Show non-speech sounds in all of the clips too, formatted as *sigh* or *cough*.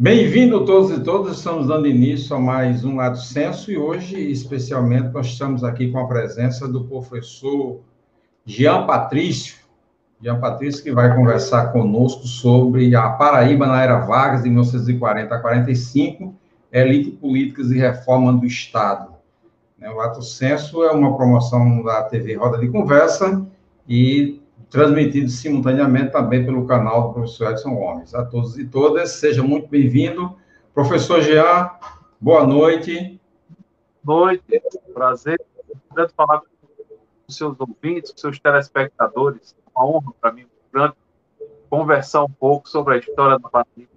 Bem-vindo todos e todas, estamos dando início a mais um Lato Senso e hoje, especialmente, nós estamos aqui com a presença do professor Jean Patrício, Jean Patrício que vai conversar conosco sobre a Paraíba na Era Vargas, de 1940 a 45, elite políticas e reforma do Estado. O Lato Senso é uma promoção da TV Roda de Conversa e transmitido simultaneamente também pelo canal do professor Edson Gomes. A todos e todas, seja muito bem-vindo. Professor Jean, boa noite. Noite, prazer. Grande falar com os seus ouvintes, com seus telespectadores. Uma honra para mim, grande conversar um pouco sobre a história do Paraíba.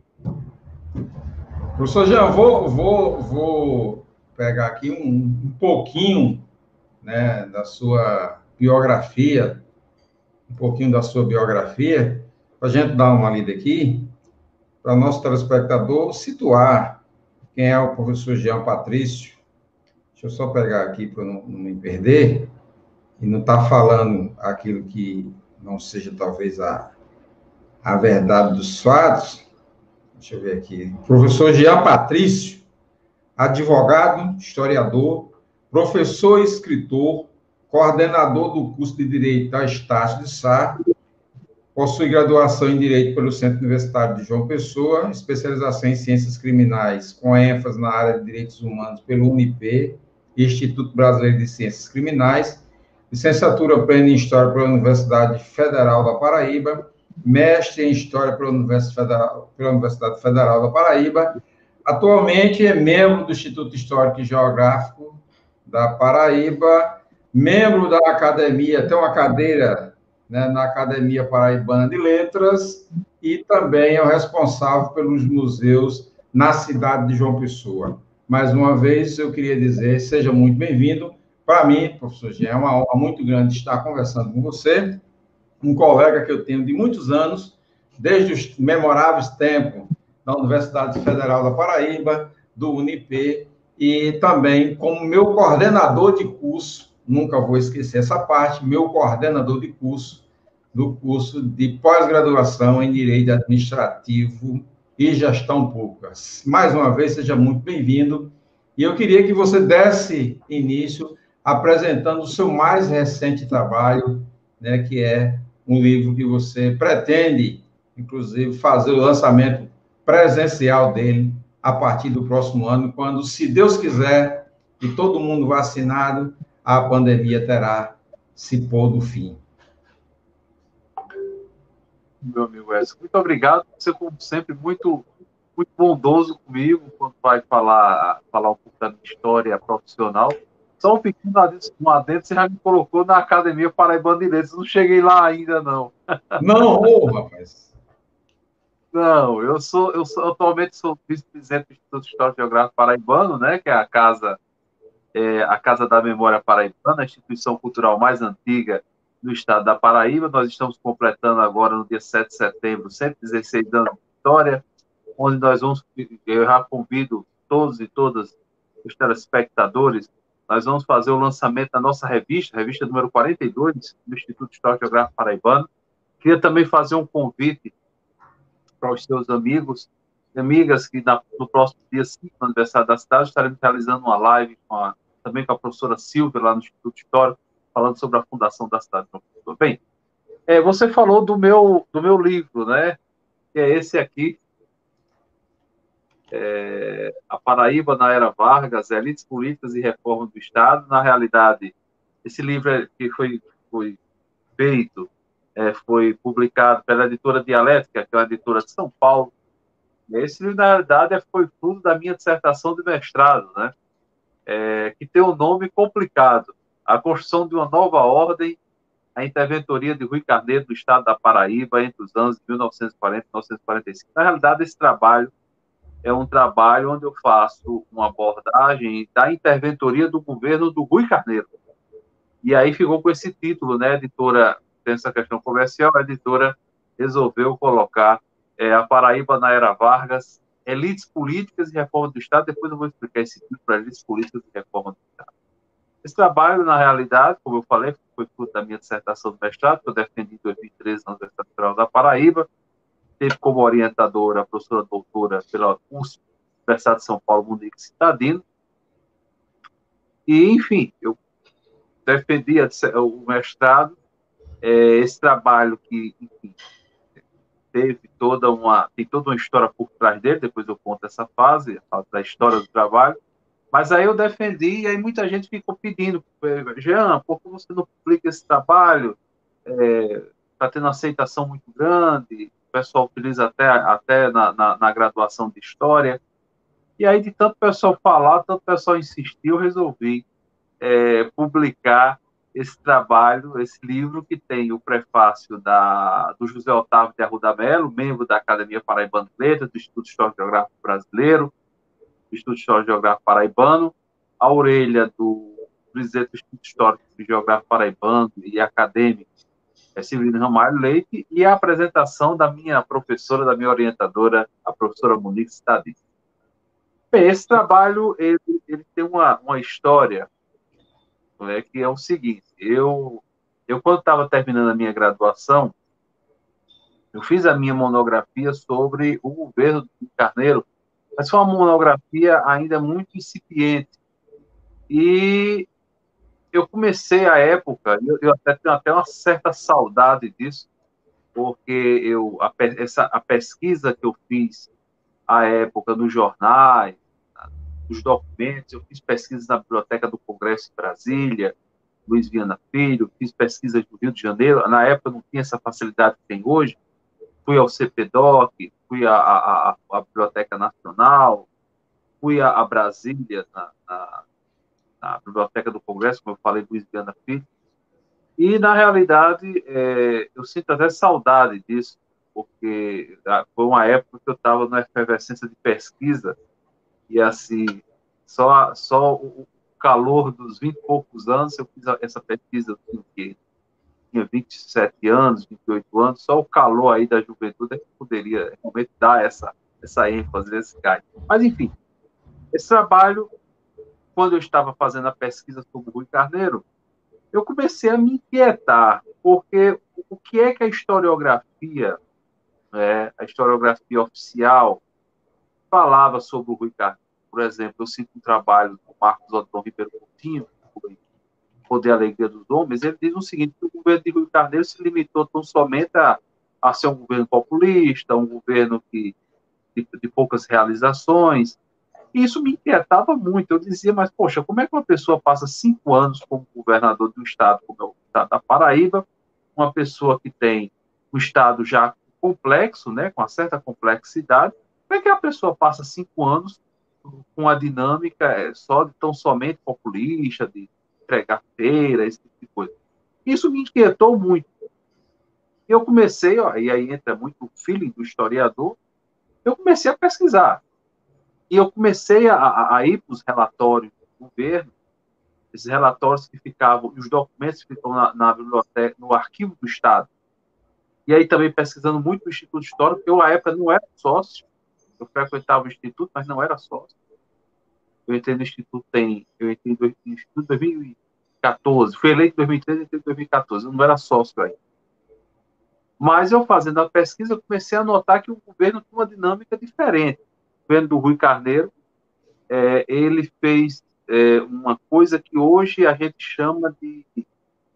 Professor Jean, vou, vou, vou pegar aqui um, um pouquinho né, da sua biografia um pouquinho da sua biografia, para a gente dar uma lida aqui, para nosso telespectador situar quem é o professor Jean Patrício. Deixa eu só pegar aqui para não, não me perder e não estar tá falando aquilo que não seja talvez a, a verdade dos fatos. Deixa eu ver aqui. Professor Jean Patrício, advogado, historiador, professor e escritor, coordenador do curso de Direito da Estácio de Sá, possui graduação em Direito pelo Centro Universitário de João Pessoa, especialização em Ciências Criminais, com ênfase na área de Direitos Humanos pelo UNIP, Instituto Brasileiro de Ciências Criminais, licenciatura plena em História pela Universidade Federal da Paraíba, mestre em História pela Universidade Federal, pela Universidade Federal da Paraíba, atualmente é membro do Instituto Histórico e Geográfico da Paraíba, membro da academia, tem uma cadeira né, na Academia Paraibana de Letras e também é o responsável pelos museus na cidade de João Pessoa. Mais uma vez, eu queria dizer, seja muito bem-vindo. Para mim, professor Jean, é uma honra muito grande estar conversando com você, um colega que eu tenho de muitos anos, desde os memoráveis tempos da Universidade Federal da Paraíba, do UNIP, e também como meu coordenador de curso nunca vou esquecer essa parte, meu coordenador de curso, do curso de pós-graduação em Direito Administrativo e Gestão Pública. Mais uma vez, seja muito bem-vindo. E eu queria que você desse início apresentando o seu mais recente trabalho, né, que é um livro que você pretende, inclusive, fazer o lançamento presencial dele a partir do próximo ano, quando, se Deus quiser, e todo mundo vacinado, a pandemia terá se pondo fim. Meu amigo Edson, muito obrigado. Você, como sempre, muito, muito bondoso comigo quando vai falar, falar um pouco da minha história profissional. Só um pequeno um adendo, você já me colocou na Academia Paraibana de Letras. Não cheguei lá ainda, não. Não, oh, rapaz. Não, eu sou, eu sou atualmente sou vice-presidente do Instituto Histórico Geográfico Paraibano, né, que é a casa é, a Casa da Memória Paraibana, a instituição cultural mais antiga do estado da Paraíba. Nós estamos completando agora, no dia 7 de setembro, 116 anos de história, onde nós vamos, eu já convido todos e todas os telespectadores, nós vamos fazer o lançamento da nossa revista, revista número 42, do Instituto Histórico Geográfico Paraibano. Queria também fazer um convite para os seus amigos amigas que na, no próximo dia 5, no aniversário da cidade, estaremos realizando uma live com a também com a professora Silvia, lá no Instituto Histórico, falando sobre a fundação da cidade Pessoa. Bem, é, você falou do meu, do meu livro, né? Que é esse aqui, é, A Paraíba na Era Vargas, Elites Políticas e Reforma do Estado. Na realidade, esse livro é, que foi, foi feito, é, foi publicado pela editora Dialética, que é uma editora de São Paulo. Esse na realidade, foi fruto da minha dissertação de mestrado, né? é, que tem um nome complicado: a construção de uma nova ordem, a interventoria de Rui Carneiro do estado da Paraíba entre os anos de 1940 e 1945. Na realidade, esse trabalho é um trabalho onde eu faço uma abordagem da interventoria do governo do Rui Carneiro. E aí ficou com esse título, né? A editora tem essa questão comercial, a editora resolveu colocar é, a Paraíba na Era Vargas, elites políticas e reforma do Estado. Depois eu vou explicar esse título para elites políticas e reforma do Estado. Esse trabalho, na realidade, como eu falei, foi fruto da minha dissertação do mestrado, que eu defendi em 2013 na Universidade Federal da Paraíba. teve como orientadora a professora doutora pela USP, Universidade de São Paulo, Monique Citadino. E, enfim, eu defendi o mestrado, é, esse trabalho que, enfim, teve toda uma, tem toda uma história por trás dele, depois eu conto essa fase, da história do trabalho, mas aí eu defendi e aí muita gente ficou pedindo, Jean, por que você não publica esse trabalho? Está é, tá tendo aceitação muito grande, o pessoal utiliza até, até na, na, na, graduação de História. E aí, de tanto pessoal falar, tanto pessoal insistir, eu resolvi é, publicar esse trabalho, esse livro que tem o prefácio da, do José Otávio de Arruda Melo, membro da Academia Paraibana de Letras, do Instituto Histórico Geográfico Brasileiro, do Instituto Histórico Geográfico Paraibano, a orelha do presidente do Instituto Histórico e Geográfico Paraibano e acadêmico, é Severino Ramalho Leite, e a apresentação da minha professora, da minha orientadora, a professora Monique Stadi. Bem, esse trabalho, ele, ele tem uma, uma história é que é o seguinte, eu, eu quando estava terminando a minha graduação, eu fiz a minha monografia sobre o governo do Carneiro, mas foi uma monografia ainda muito incipiente. E eu comecei a época, eu, eu até tenho até uma certa saudade disso, porque eu a, essa, a pesquisa que eu fiz à época nos jornais, os documentos, eu fiz pesquisas na Biblioteca do Congresso em Brasília, Luiz Viana Filho, fiz pesquisas no Rio de Janeiro, na época não tinha essa facilidade que tem hoje, fui ao CPDOC, fui à, à, à Biblioteca Nacional, fui a Brasília, na, na, na, Biblioteca do Congresso, como eu falei, Luiz Viana Filho, e, na realidade, é, eu sinto até saudade disso, porque ah, foi uma época que eu estava na efervescência de pesquisa, e assim, só, só o calor dos 20 e poucos anos, eu fiz essa pesquisa, tinha, tinha 27 anos, 28 anos, só o calor aí da juventude é que poderia realmente dar essa, essa ênfase, esse gás. Mas, enfim, esse trabalho, quando eu estava fazendo a pesquisa sobre o Rui Carneiro, eu comecei a me inquietar, porque o que é que a historiografia, é, a historiografia oficial, falava sobre o Rui Carneiro? Por exemplo, eu sinto um trabalho do Marcos Antônio Ribeiro Coutinho, Poder e Alegria dos Homens, ele diz o seguinte, que o governo de Rui Carneiro se limitou tão somente a, a ser um governo populista, um governo que, de, de poucas realizações, e isso me inquietava muito. Eu dizia, mas, poxa, como é que uma pessoa passa cinco anos como governador de um estado como é o estado da Paraíba, uma pessoa que tem um estado já complexo, né, com uma certa complexidade, como é que a pessoa passa cinco anos com a dinâmica é, só de tão somente populista, de entregar feira, esse tipo de coisa. Isso me inquietou muito. Eu comecei, ó, e aí entra muito o feeling do historiador, eu comecei a pesquisar. E eu comecei a, a ir para os relatórios do governo, esses relatórios que ficavam, os documentos que ficam na, na biblioteca, no arquivo do Estado. E aí também pesquisando muito no Instituto Histórico, eu, à época, não era sócio, eu frequentava o Instituto, mas não era sócio. Eu entrei no Instituto tem, eu entrei no Instituto em 2014, fui eleito em 2013, entrei em 2014, eu não era sócio aí. Mas eu fazendo a pesquisa, eu comecei a notar que o governo tinha uma dinâmica diferente. O governo do Rui Carneiro, é, ele fez é, uma coisa que hoje a gente chama de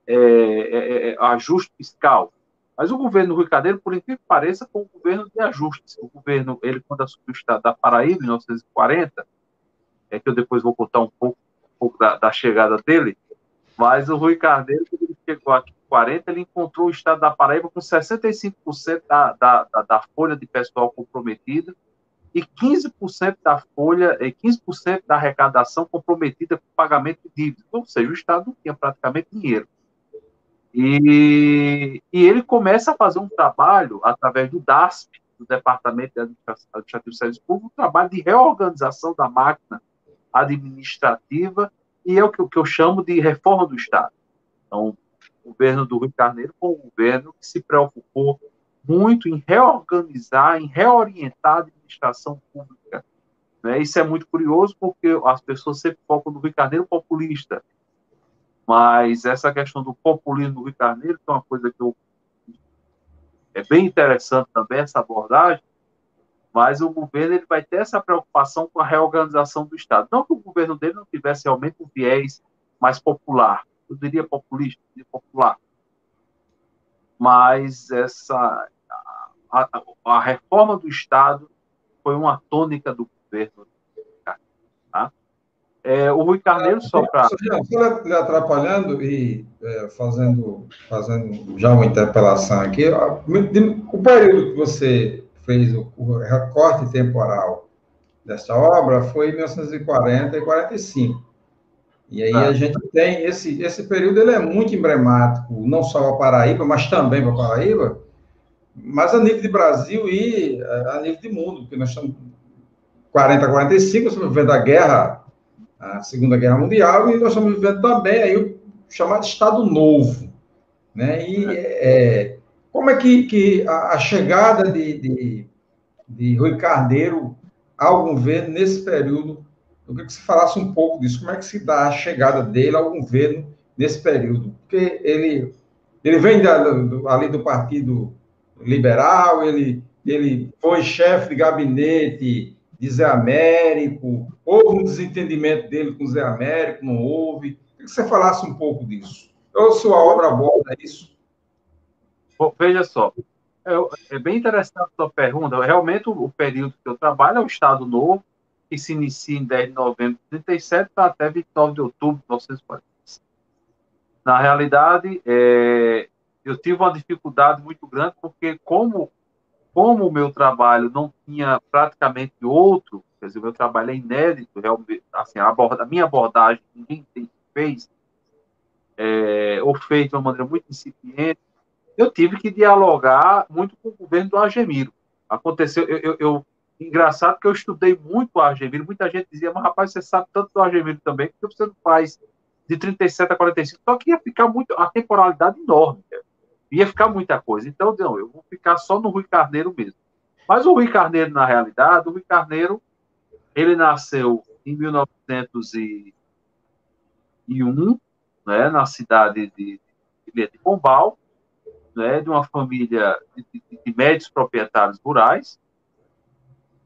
é, é, é ajuste fiscal. Mas o governo Rui Cadeiro, por incrível que pareça, foi um governo de ajustes. O governo, ele, quando assumiu o estado da Paraíba, em 1940, é que eu depois vou contar um pouco, um pouco da, da, chegada dele, mas o Rui Carneiro, quando ele chegou aqui em 40, ele encontrou o estado da Paraíba com 65% da, da, da, da folha de pessoal comprometida e 15% da folha, e 15% da arrecadação comprometida com pagamento de dívidas. Ou seja, o Estado não tinha praticamente dinheiro. E, e ele começa a fazer um trabalho através do DASP, do Departamento de Administrativo de Serviços Públicos, um trabalho de reorganização da máquina administrativa e é o que, o que eu chamo de reforma do Estado. Então, o governo do Rio de Janeiro foi um governo que se preocupou muito em reorganizar, em reorientar a administração pública. Né? Isso é muito curioso porque as pessoas sempre focam no Rio de Janeiro populista, mas essa questão do populismo do Carneiro, que é uma coisa que eu é bem interessante também essa abordagem, mas o governo ele vai ter essa preocupação com a reorganização do Estado. Não que o governo dele não tivesse realmente um viés mais popular, eu diria populista, eu diria popular, mas essa a, a, a, reforma do Estado foi uma tônica do governo. Tá? É, o Rui Carneiro, só para. Só lhe atrapalhando e é, fazendo, fazendo já uma interpelação aqui, o período que você fez o, o recorte temporal dessa obra foi em 1940 e 45. E aí ah. a gente tem esse, esse período, ele é muito emblemático, não só para Paraíba, mas também para Paraíba, mas a nível de Brasil e é, a nível de mundo, porque nós estamos 40 a 45, nós estamos vivendo a guerra, a Segunda Guerra Mundial, e nós estamos vivendo também aí o chamado Estado Novo. Né? E é, como é que, que a, a chegada de, de, de Rui Carneiro ao governo nesse período, eu queria que você falasse um pouco disso, como é que se dá a chegada dele ao governo nesse período? Porque ele, ele vem da, do, ali do Partido Liberal, ele, ele foi chefe de gabinete de Zé Américo, houve um desentendimento dele com Zé Américo, não houve. Queria que você falasse um pouco disso. Ou sua obra aborda isso? Bom, veja só, é, é, bem interessante a sua pergunta. Realmente, o, período que eu trabalho é o Estado Novo, que se inicia em 10 de novembro de 37 até 29 de outubro de 1945. Na realidade, é, eu tive uma dificuldade muito grande, porque como, como o meu trabalho não tinha praticamente outro, quer dizer, o meu trabalho é inédito, realmente, assim, a, aborda, a minha abordagem ninguém fez, é, ou feito de uma maneira muito incipiente, eu tive que dialogar muito com o governo do Argemiro. Aconteceu, eu, eu, eu engraçado que eu estudei muito o Argemiro, muita gente dizia, mas rapaz, você sabe tanto do Argemiro também, porque você não faz de 37 a 45, só que ia ficar muito, a temporalidade enorme, ia ficar muita coisa. Então, não, eu vou ficar só no Rui Carneiro mesmo. Mas o Rui Carneiro, na realidade, o Rui Carneiro, ele nasceu em 1901, né, na cidade de, de, de Pombal, né, de uma família de, de, de, médios proprietários rurais.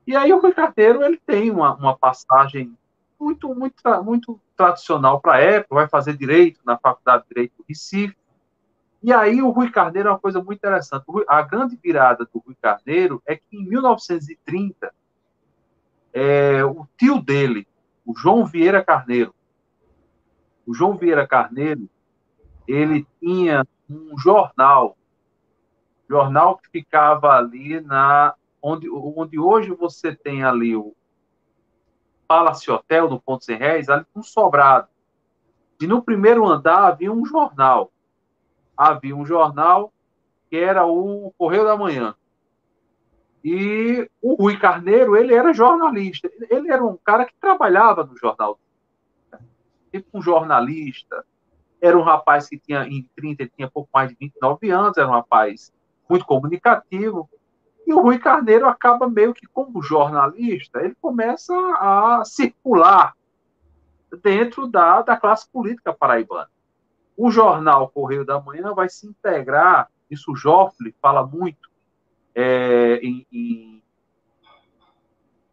E aí o Rui Carteiro ele tem uma, uma passagem muito, muito, muito tradicional para a época, vai fazer direito na Faculdade de Direito do Recife. E aí o Rui Carneiro é uma coisa muito interessante. A grande virada do Rui Carneiro é que em 1930, é, o tio dele, o João Vieira Carneiro, o João Vieira Carneiro, ele tinha um jornal jornal que ficava ali na onde, onde hoje você tem ali o Palace Hotel no Ponto Sem Réis, ali um sobrado. E no primeiro andar havia um jornal. Havia um jornal que era o Correio da Manhã. E o Rui Carneiro, ele era jornalista. Ele era um cara que trabalhava no jornal. Tipo um jornalista. Era um rapaz que tinha, em 30, ele tinha pouco mais de 29 anos, era um rapaz muito comunicativo. E o Rui Carneiro acaba meio que como jornalista, ele começa a circular dentro da, da classe política paraibana. O jornal Correio da Manhã vai se integrar, isso o Joffre fala muito é, em, em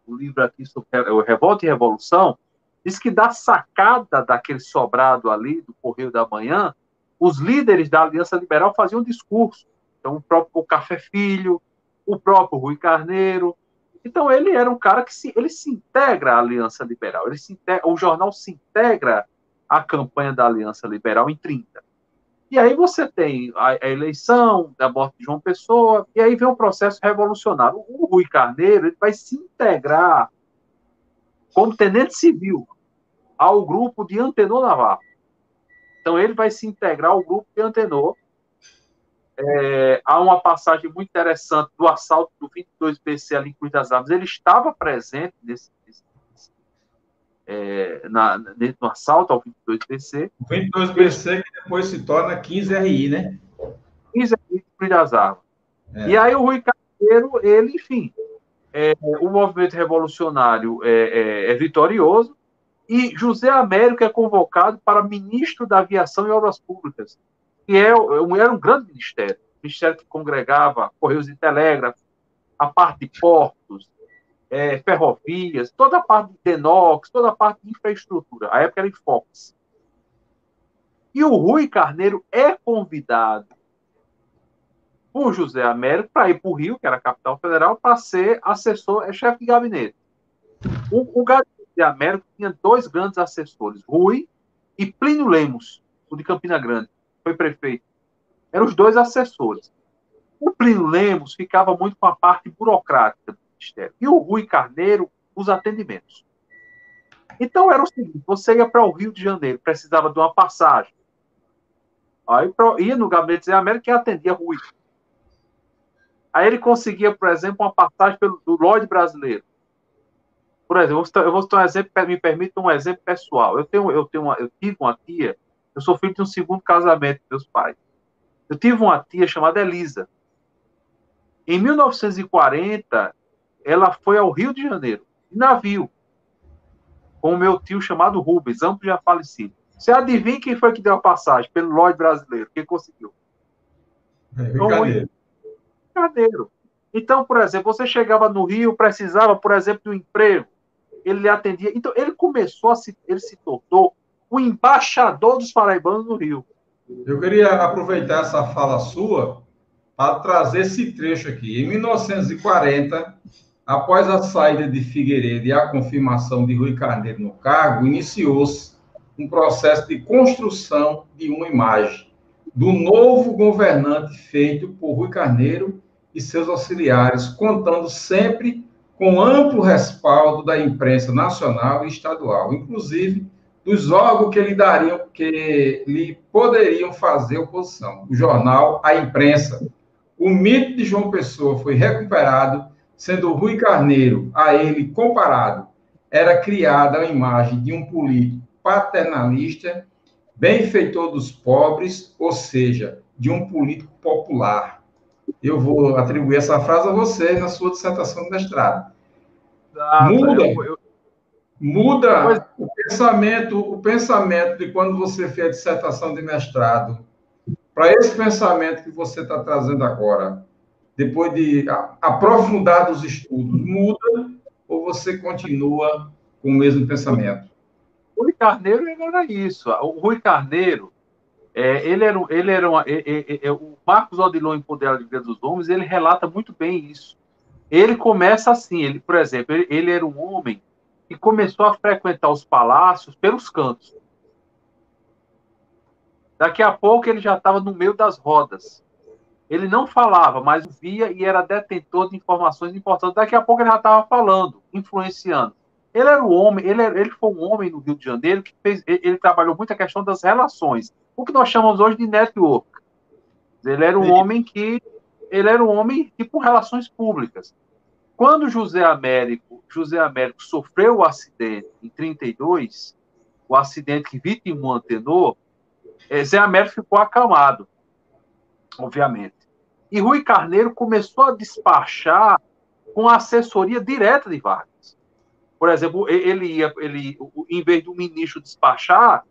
o livro aqui sobre Revolta e Revolução, diz que da sacada daquele sobrado ali do Correio da Manhã, os líderes da Aliança Liberal faziam discurso então, o próprio Café Filho, o próprio Rui Carneiro. Então, ele era um cara que se, ele se integra à Aliança Liberal. Ele se integra, o jornal se integra à campanha da Aliança Liberal em 30. E aí você tem a, a eleição da morte de João Pessoa, e aí vem um processo revolucionário. O Rui Carneiro ele vai se integrar como tenente civil ao grupo de Antenor Navarro. Então ele vai se integrar ao grupo de Antenor é, há uma passagem muito interessante do assalto do 22 BC ali em Cruz das Armas. Ele estava presente nesse é, na, no assalto ao 22 BC. O 22 BC que depois se torna 15 RI, né? 15 RI de Cruz das Armas. É. E aí o Rui Carneiro, ele, enfim, é, o movimento revolucionário é, é, é, vitorioso e José Américo é convocado para ministro da Aviação e Obras Públicas que é, era um grande ministério, ministério que congregava Correios e Telégrafos, a parte de portos, é, ferrovias, toda a parte de Denox, toda a parte de infraestrutura. A época era em Fox. E o Rui Carneiro é convidado por José Américo para ir para o Rio, que era a capital federal, para ser assessor, é chefe de gabinete. O, o gabinete de Américo tinha dois grandes assessores, Rui e Plínio Lemos, o de Campina Grande, foi prefeito. Eram os dois assessores. O Plínio Lemos ficava muito com a parte burocrática Ministério. E o Rui Carneiro, os atendimentos. Então era o seguinte: você ia para o Rio de Janeiro, precisava de uma passagem. Aí ia no gabinete de América e atendia Rui. Aí ele conseguia, por exemplo, uma passagem pelo, do Lloyd brasileiro. Por exemplo, eu vou citar um exemplo, me permita um exemplo pessoal. Eu tenho, eu tenho, uma, eu tive uma tia. Eu sou filho de um segundo casamento dos meus pais. Eu tive uma tia chamada Elisa. Em 1940, ela foi ao Rio de Janeiro, em navio, com o meu tio chamado Rubens, amplo já falecido. Você adivinha quem foi que deu a passagem pelo Lloyd brasileiro? Quem conseguiu? É. Carneiro. Então, por exemplo, você chegava no Rio, precisava, por exemplo, de um emprego, ele lhe atendia. Então, ele começou a se, ele se tornou o embaixador dos paraibanos no Rio. Eu queria aproveitar essa fala sua para trazer esse trecho aqui. Em 1940, após a saída de Figueiredo e a confirmação de Rui Carneiro no cargo, iniciou-se um processo de construção de uma imagem do novo governante feito por Rui Carneiro e seus auxiliares, contando sempre com amplo respaldo da imprensa nacional e estadual, inclusive dos órgãos que lhe dariam, que lhe poderiam fazer oposição. O jornal A Imprensa. O mito de João Pessoa foi recuperado, sendo Rui Carneiro, a ele comparado, era criada a imagem de um político paternalista, benfeitor dos pobres, ou seja, de um político popular. Eu vou atribuir essa frase a você na sua dissertação de mestrado. Ah, muda, eu, eu... muda o pensamento, o pensamento de quando você fez a dissertação de mestrado. Para esse pensamento que você está trazendo agora, depois de aprofundar os estudos, muda ou você continua com o mesmo pensamento? O Rui Carneiro era isso. O Rui Carneiro é, ele era, ele era uma, é, é, o Marcos Odilon em Poder da Vida dos Homens, ele relata muito bem isso. Ele começa assim, ele, por exemplo, ele, ele era um homem que começou a frequentar os palácios pelos cantos. Daqui a pouco ele já estava no meio das rodas. Ele não falava, mas via e era detentor de informações importantes. Daqui a pouco ele já estava falando, influenciando. Ele era um homem, ele, era, ele foi um homem no Rio de Janeiro que fez, ele, ele trabalhou muito a questão das relações o que nós chamamos hoje de network. Ele era um Sim. homem que ele era um homem tipo relações públicas. Quando José Américo, José Américo sofreu o acidente em 32, o acidente que vitimou Antenor, eh, Zé Américo ficou acalmado, obviamente. E Rui Carneiro começou a despachar com a assessoria direta de Vargas. Por exemplo, ele ia, ele, em vez do ministro despachar,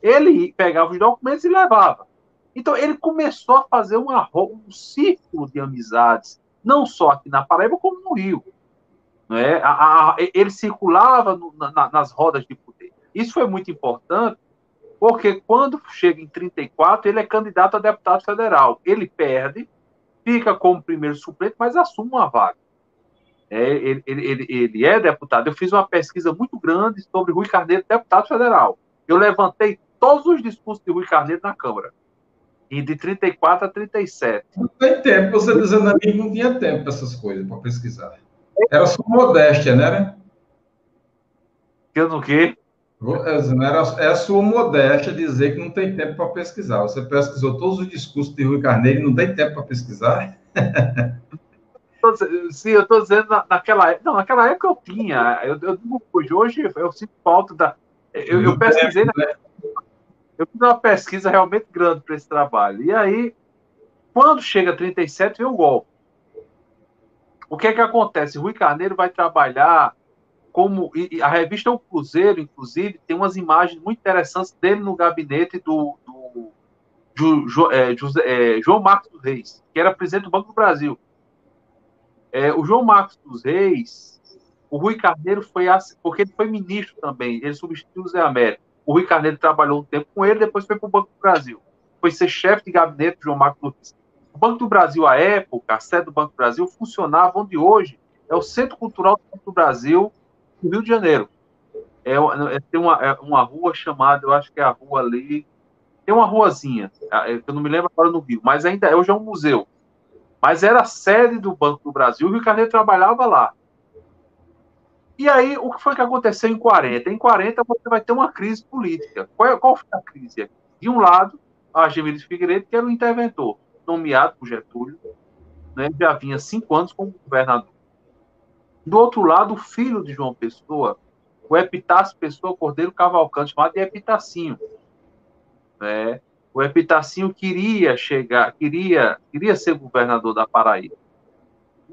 ele pegava os documentos e levava. Então, ele começou a fazer uma, um círculo de amizades, não só aqui na Paraíba, como no Rio. é? A, a, ele circulava no, na, nas rodas de poder. Isso foi muito importante, porque quando chega em 34, ele é candidato a deputado federal. Ele perde, fica como primeiro suplente, mas assume uma vaga. É, ele, ele, ele, é deputado. Eu fiz uma pesquisa muito grande sobre Rui Carneiro, deputado federal. Eu levantei todos os discursos de Rui Carneiro na Câmara. E de 34 a 37. Não tem tempo, você dizendo a mim que não tinha tempo para essas coisas, para pesquisar. Era sua modéstia, né? Eu no quê? É a sua modéstia dizer que não tem tempo para pesquisar. Você pesquisou todos os discursos de Rui Carneiro e não tem tempo para pesquisar? Sim, eu estou dizendo naquela época. Não, naquela época eu tinha. Eu, eu, hoje eu sinto falta da. Eu, eu pesquisei. Tempo, né? eu fiz uma pesquisa realmente grande para esse trabalho. E aí, quando chega a 37, vem o golpe. O que é que acontece? Rui Carneiro vai trabalhar como. a revista O Cruzeiro, inclusive, tem umas imagens muito interessantes dele no gabinete do, do, Ju, Ju, é, José, é, João Marcos dos Reis, que era presidente do Banco do Brasil. É, o João Marcos dos Reis, o Rui Carneiro foi, porque ele foi ministro também, ele substituiu o Zé Américo. O Rui Carneiro trabalhou um tempo com ele, depois foi para o Banco do Brasil. Foi ser chefe de gabinete do João Marcos dos Reis. O Banco do Brasil, à época, a sede do Banco do Brasil, funcionava onde hoje é o Centro Cultural do Banco do Brasil, no Rio de Janeiro. É, é, tem uma, é uma rua chamada, eu acho que é a rua ali, tem uma ruazinha, é, eu não me lembro agora no Rio, mas ainda hoje é um museu. Mas era a sede do Banco do Brasil, e o Carneiro trabalhava lá. E aí, o que foi que aconteceu em 40? Em 40, você vai ter uma crise política. Qual, é, qual foi a crise? De um lado, a Gemílio Figueiredo, que era o interventor, nomeado por Getúlio, né, já vinha cinco anos como governador. Do outro lado, o filho de João Pessoa, o Epitácio Pessoa Cordeiro Cavalcante, chamado de Epitacinho. Né? O Epitacinho queria chegar, queria, queria ser governador da Paraíba.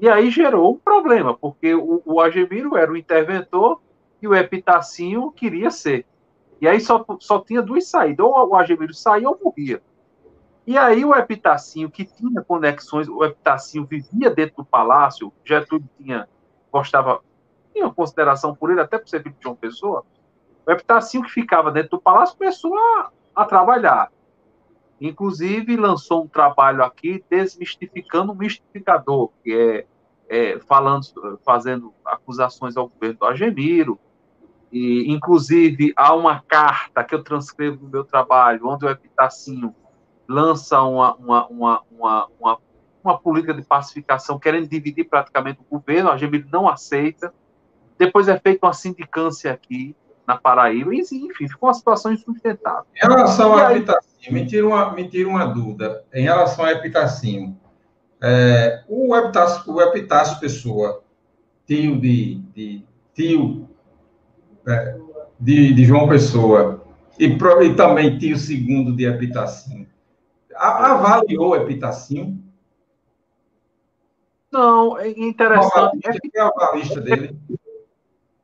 E aí gerou um problema, porque o, o Agemiro era o interventor e o Epitacinho queria ser. E aí só, só tinha duas saídas, ou o Agemiro saía ou morria. E aí o Epitacinho, que tinha conexões, o Epitacinho vivia dentro do palácio, Getúlio tinha, gostava, tinha consideração por ele, até por ser filho de João Pessoa, o Epitacinho que ficava dentro do palácio começou a, a trabalhar. Inclusive, lançou um trabalho aqui desmistificando o mistificador, que é, é falando, fazendo acusações ao governo do Agemiro. E, inclusive, há uma carta que eu transcrevo no meu trabalho, onde o Epitacinho lança uma, uma, uma, uma, uma, uma política de pacificação, querendo dividir praticamente o governo, a Agemiro não aceita. Depois é feita uma sindicância aqui, na Paraíba, e, enfim, ficou uma situação insustentável. Em relação ao Epitacinho, me tira, uma, me tira uma dúvida. Em relação ao Epitacinho, é, o, Epitácio, o Epitácio Pessoa, tio de, de tio é, de, de, João Pessoa, e, e, também tio segundo de Epitacinho, avaliou o Epitacinho? Não, é interessante. Qual é a lista dele?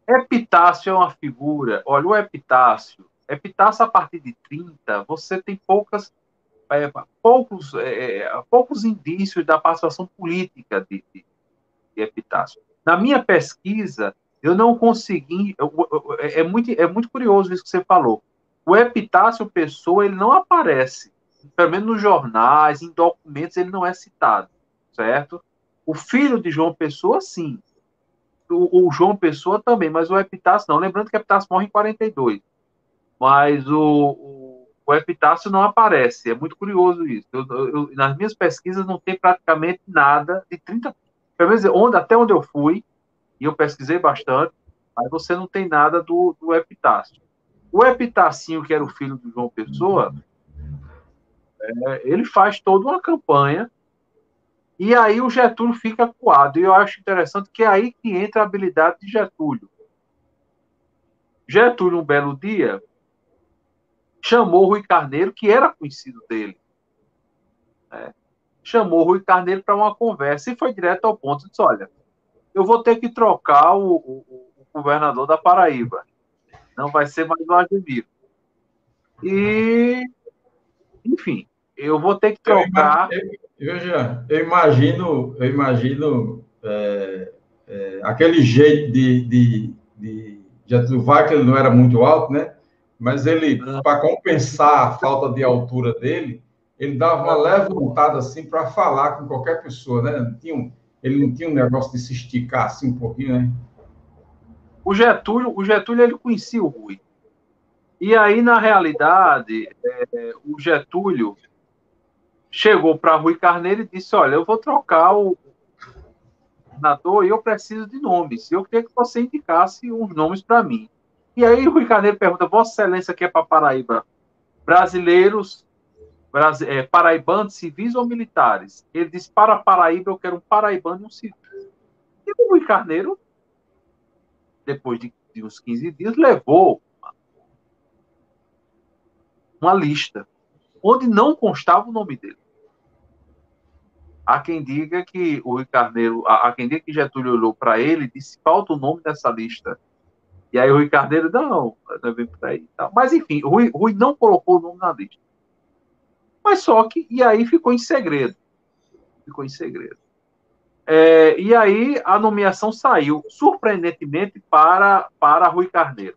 Epitácio é uma figura. Olha, o Epitácio, Epitácio a partir de 30, você tem poucas, é, poucos, é, é, poucos indícios da participação política de, de, de, Epitácio. Na minha pesquisa, eu não consegui. Eu, eu, é, muito, é muito curioso isso que você falou. O Epitácio Pessoa, ele não aparece, pelo menos nos jornais, em documentos, ele não é citado, certo? O filho de João Pessoa, sim o, o, João Pessoa também, mas o Epitácio não. Lembrando que Epitácio morre em 42. Mas o, o, o Epitácio não aparece. É muito curioso isso. Eu, eu, nas minhas pesquisas não tem praticamente nada de 30. Pelo menos onde, até onde eu fui, e eu pesquisei bastante, mas você não tem nada do, do Epitácio. O Epitacinho, que era o filho do João Pessoa, é, ele faz toda uma campanha e aí o Getúlio fica coado. E eu acho interessante que é aí que entra a habilidade de Getúlio. Getúlio, um belo dia, chamou Rui Carneiro, que era conhecido dele. Né? Chamou Rui Carneiro para uma conversa e foi direto ao ponto. Disse: Olha, eu vou ter que trocar o, o, o governador da Paraíba. Não vai ser mais o Ademir. E, enfim, eu vou ter que trocar. Eu, já, eu imagino, eu imagino é, é, aquele jeito de, de, de Getúlio Vargas, ele não era muito alto, né? Mas ele, ah. para compensar a falta de altura dele, ele dava uma levantada assim para falar com qualquer pessoa, né? Não tinha um, ele não tinha um negócio de se esticar assim um pouquinho, né? O Getúlio, o Getúlio ele conhecia o Rui. E aí, na realidade, é, o Getúlio chegou para Rui Carneiro e disse: Olha, eu vou trocar o governador e eu preciso de nomes. Eu queria que você indicasse uns nomes para mim. E aí Rui Carneiro pergunta: Vossa Excelência quer para Paraíba brasileiros, é, paraibanos civis ou militares? Ele disse: Para Paraíba eu quero um paraibano e um civil. E o Rui Carneiro, depois de, de uns 15 dias, levou uma lista onde não constava o nome dele. Há quem diga que o Rui Carneiro, há quem diga que Getúlio olhou para ele e disse: falta o nome dessa lista. E aí o Rui Carneiro, não, não vem por aí. Tá. Mas enfim, Rui, Rui não colocou o nome na lista. Mas só que, e aí ficou em segredo. Ficou em segredo. É, e aí a nomeação saiu, surpreendentemente, para, para Rui Carneiro.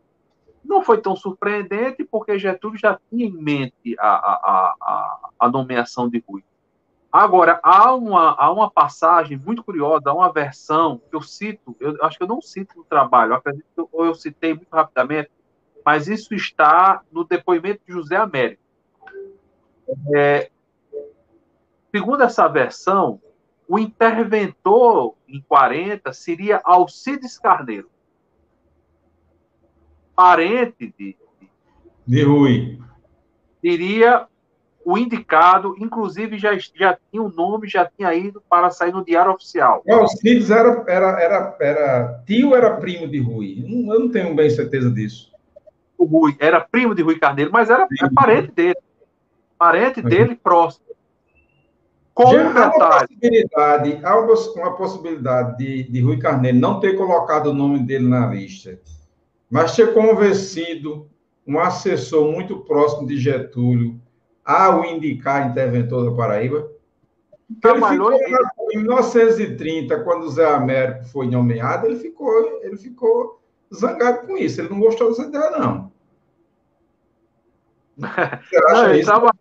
Não foi tão surpreendente, porque Getúlio já tinha em mente a, a, a, a nomeação de Rui. Agora, há uma, há uma passagem muito curiosa, há uma versão que eu cito, eu acho que eu não cito no trabalho, acredito, ou eu citei muito rapidamente, mas isso está no depoimento de José Américo. É, segundo essa versão, o interventor em 40 seria Alcides Carneiro, parente de, de Rui. Diria o indicado, inclusive já, já tinha o um nome, já tinha ido para sair no Diário Oficial. O Alcides era, era, era, era tio era primo de Rui? Eu não tenho bem certeza disso. O Rui era primo de Rui Carneiro, mas era, era parente dele. Parente uhum. dele próximo. Com já um detalhe. Há uma possibilidade, há uma possibilidade de, de Rui Carneiro não ter colocado o nome dele na lista, mas ter convencido um assessor muito próximo de Getúlio ao indicar interventor da Paraíba. Ele ficou, em 1930, quando o Zé Américo foi nomeado, ele ficou, ele ficou zangado com isso. Ele não gostou dessa ideia, não. *laughs* não ele, traba...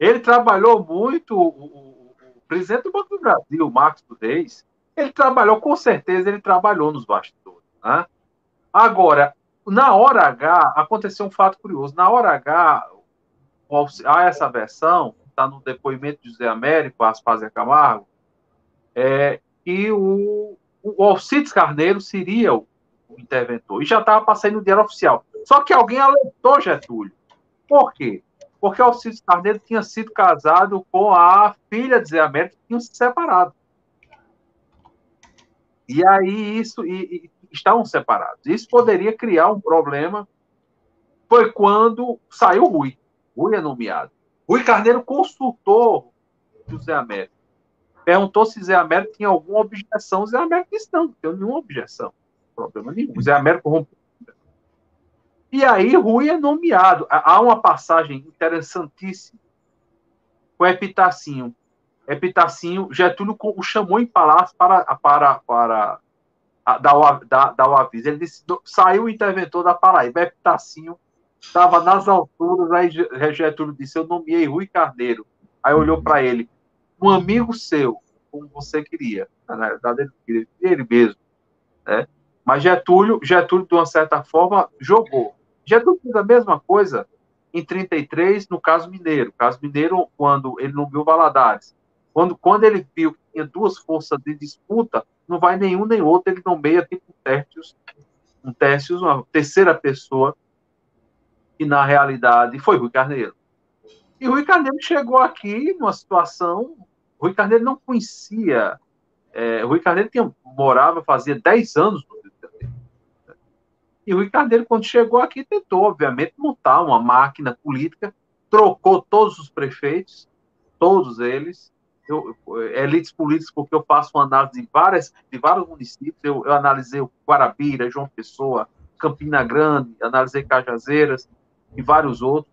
ele, trabalhou muito, o, o, o, presidente do Banco do Brasil, Marcos Reis, ele trabalhou, com certeza, ele trabalhou nos bastidores. Né? Agora, na hora H, aconteceu um fato curioso. Na hora H, há essa versão, está no depoimento de José Américo, Aspásia Camargo, é, que o, o Alcides Carneiro seria o, o interventor, e já estava passando no diário oficial. Só que alguém alertou Getúlio. Por quê? Porque Alcides Carneiro tinha sido casado com a filha de Zé Américo, que tinham se separado. E aí isso, e, e, estavam separados. Isso poderia criar um problema. Foi quando saiu Rui. Rui é nomeado. Rui Carneiro consultou José Américo. Perguntou se Zé Américo tinha alguma objeção. Zé Américo disse: não, não tenho nenhuma objeção. Problema nenhum. Zé Américo rompeu. E aí Rui é nomeado. Há uma passagem interessantíssima com Epitacinho. Epitacinho, Getúlio o chamou em palácio para, para, para dar, o, dar, dar o aviso. Ele disse: saiu o interventor da Paraíba, Epitacinho estava nas alturas, aí Getúlio disse, eu nomeei Rui Carneiro. Aí olhou para ele, um amigo seu, como você queria. Na verdade, ele queria ele mesmo. Né? Mas Getúlio, Getúlio, de uma certa forma, jogou. Getúlio fez a mesma coisa em 33, no caso Mineiro. caso Mineiro, quando ele nomeou Valadares. Quando, quando ele viu que tinha duas forças de disputa, não vai nenhum nem outro, ele nomeia tipo um Tércios, um uma terceira pessoa e na realidade foi Rui Carneiro. E Rui Carneiro chegou aqui numa situação. Rui Carneiro não conhecia. É, Rui Carneiro tinha, morava, fazia 10 anos no Rio de Janeiro. E Rui Carneiro, quando chegou aqui, tentou, obviamente, montar uma máquina política, trocou todos os prefeitos, todos eles, eu, elites políticas, porque eu faço uma análise de, várias, de vários municípios. Eu, eu analisei o Guarabira, João Pessoa, Campina Grande, analisei Cajazeiras, e vários outros.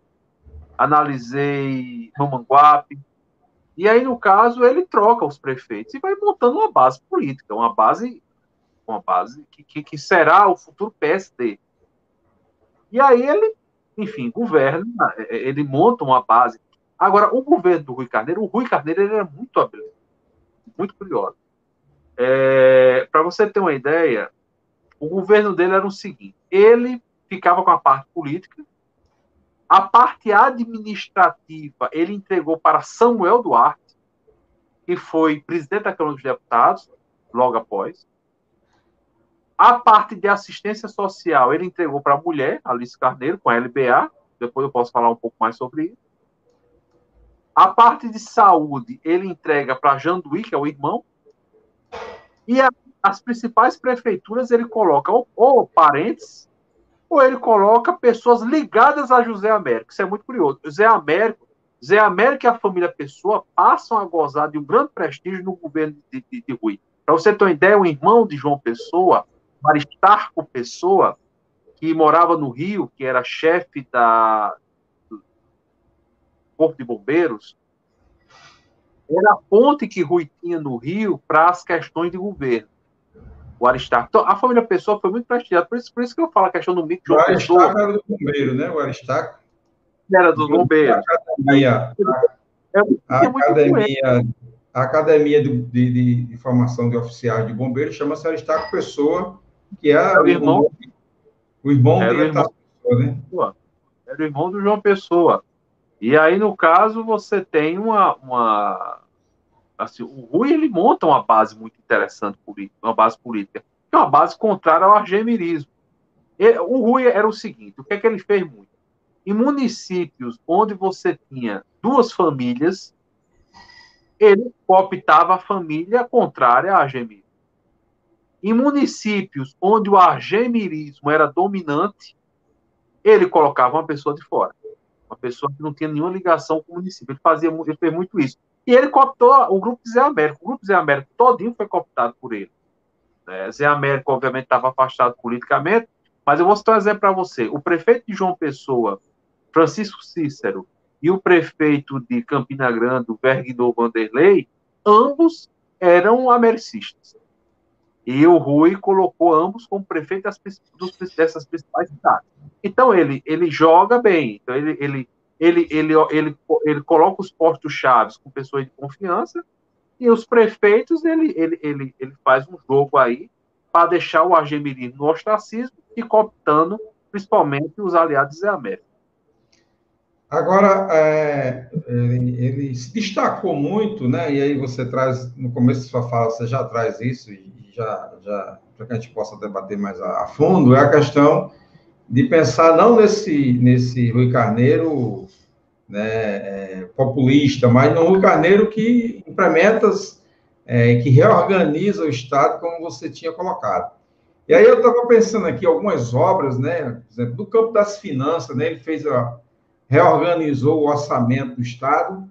Analisei Mamanguape. E aí, no caso, ele troca os prefeitos e vai montando uma base política, uma base, uma base que, que, que será o futuro PSD. E aí ele, enfim, governa, ele monta uma base. Agora, o governo do Rui Carneiro, o Rui Carneiro ele era muito habilidoso, muito curioso. É, Para você ter uma ideia, o governo dele era o seguinte: ele ficava com a parte política, a parte administrativa ele entregou para Samuel Duarte, que foi presidente da Câmara dos Deputados, logo após. A parte de assistência social ele entregou para a mulher, Alice Carneiro, com a LBA. Depois eu posso falar um pouco mais sobre isso. A parte de saúde ele entrega para Janduí, que é o irmão. E a, as principais prefeituras ele coloca ou, ou parentes ou ele coloca pessoas ligadas a José Américo. Isso é muito curioso. José Américo, José Américo e a família Pessoa passam a gozar de um grande prestígio no governo de, de, de Rui. Para você ter uma ideia, o irmão de João Pessoa, Maristarco Pessoa, que morava no Rio, que era chefe da Corpo de Bombeiros, era a ponte que Rui tinha no Rio para as questões de governo. O Aristarco. Então, a família Pessoa foi muito prestigiada, por isso, por isso que eu falo a questão do mito de O Aristarco era do bombeiro, né? O Aristarco. Era dos bombeiros. A academia, a, academia, a academia de, de, de, formação de oficiais de bombeiros chama-se Aristarco Pessoa, que é o irmão, o irmão era de o irmão, Pessoa, né? Era o irmão do João Pessoa. E aí, no caso, você tem uma. uma assim, o Rui ele monta uma base muito interessante política, uma base política, que é uma base contrária ao argemirismo. o Rui era o seguinte: o que é que ele fez muito? Em municípios onde você tinha duas famílias, ele optava a família contrária ao argemirismo. Em municípios onde o argemirismo era dominante, ele colocava uma pessoa de fora uma pessoa que não tinha nenhuma ligação com o município. Ele fazia ele fez muito isso. E ele cooptou o grupo Zé Américo. O grupo Zé Américo todinho foi cooptado por ele. É, Zé Américo, obviamente, estava afastado politicamente, mas eu vou citar um exemplo para você. O prefeito de João Pessoa, Francisco Cícero, e o prefeito de Campina Grande, o Vanderlei, ambos eram americistas. E o Rui colocou ambos como prefeito das, dos, dessas principais cidades. Então ele, ele joga bem, então ele, ele, ele, ele, ele, ele coloca os postos chaves com pessoas de confiança e os prefeitos ele, ele, ele, ele faz um jogo aí para deixar o Argemiri no ostracismo e cooptando principalmente os aliados da América. Agora, é, ele, ele, se destacou muito, né? E aí você traz, no começo da sua fala, você já traz isso, e já, já para que a gente possa debater mais a, a, fundo, é a questão de pensar não nesse, nesse Rui Carneiro né, é, populista, mas no Rui Carneiro que implementa, é, que reorganiza o Estado, como você tinha colocado. E aí eu estava pensando aqui algumas obras, né, por exemplo, do campo das finanças, né, ele fez a, reorganizou o orçamento do Estado,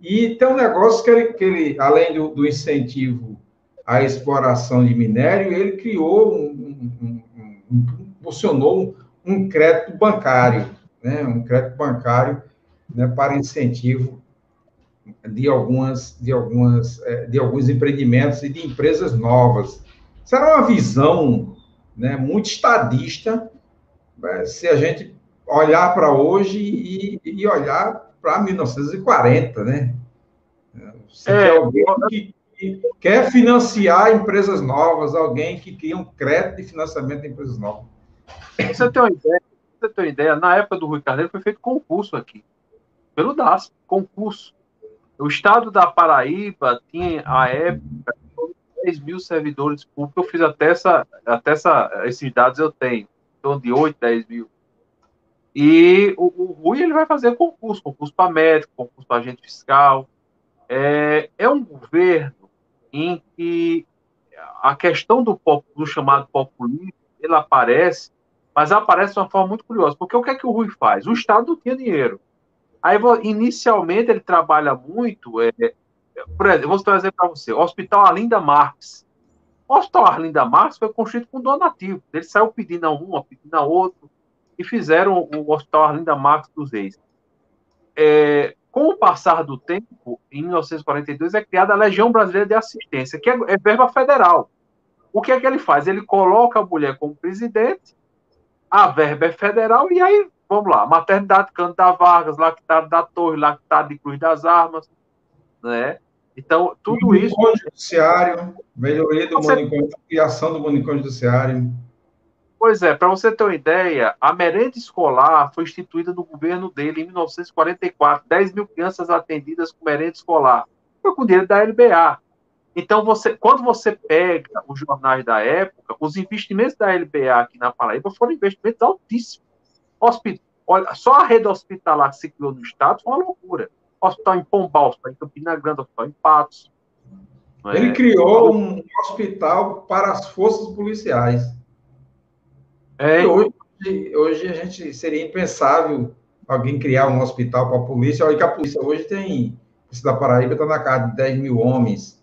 e tem um negócio que ele, que ele além do, do incentivo à exploração de minério, ele criou, um, um, um, um um crédito bancário, né, um crédito bancário né, para incentivo de algumas, de algumas, é, de alguns empreendimentos e de empresas novas. Era uma visão né, muito estadista, né, se a gente olhar para hoje e, e olhar para 1940, né? Se é, alguém que quer financiar empresas novas, alguém que cria um crédito de financiamento de empresas novas. Você tem uma ideia? Você tem uma ideia? Na época do Rui Carneiro foi feito concurso aqui, pelo DAS, concurso. O estado da Paraíba tinha, à época, 10 mil servidores públicos. Eu fiz até, essa, até essa, esses dados eu tenho, torno de 8, 10 mil. E o, o Rui ele vai fazer concurso, concurso para médico, concurso para agente fiscal. É, é um governo em que a questão do, do chamado populismo ele aparece, mas aparece de uma forma muito curiosa. Porque o que é que o Rui faz? O Estado não tinha dinheiro. Aí, inicialmente, ele trabalha muito. É, por exemplo, vou exemplo para você: o Hospital Arlinda Marques. O Hospital Arlinda Marques foi construído com donativo. Ele saiu pedindo a um, pedindo a outro, e fizeram o Hospital Arlinda Marques dos Reis. É, com o passar do tempo, em 1942, é criada a Legião Brasileira de Assistência, que é, é verba federal. O que é que ele faz? Ele coloca a mulher como presidente, a verba é federal, e aí, vamos lá, maternidade Canto da Vargas, Lactado da Torre, Lactado de Cruz das Armas, né? Então, tudo isso... Judiciário, melhoria do Você... manicômio, criação do manicômio judiciário. Pois é, para você ter uma ideia, a merenda escolar foi instituída no governo dele em 1944. 10 mil crianças atendidas com merenda escolar. Foi com dinheiro da LBA. Então, você, quando você pega os jornais da época, os investimentos da LBA aqui na Paraíba foram investimentos altíssimos. Hospital, olha, só a rede hospitalar que se criou no estado foi uma loucura. Hospital em Pombal, hospital em Campina Grande, hospital em Patos. Ele é? criou um hospital para as forças policiais. É, hoje, hoje a gente seria impensável alguém criar um hospital para a polícia. Olha que a polícia hoje tem, da Paraíba está na casa de 10 mil homens.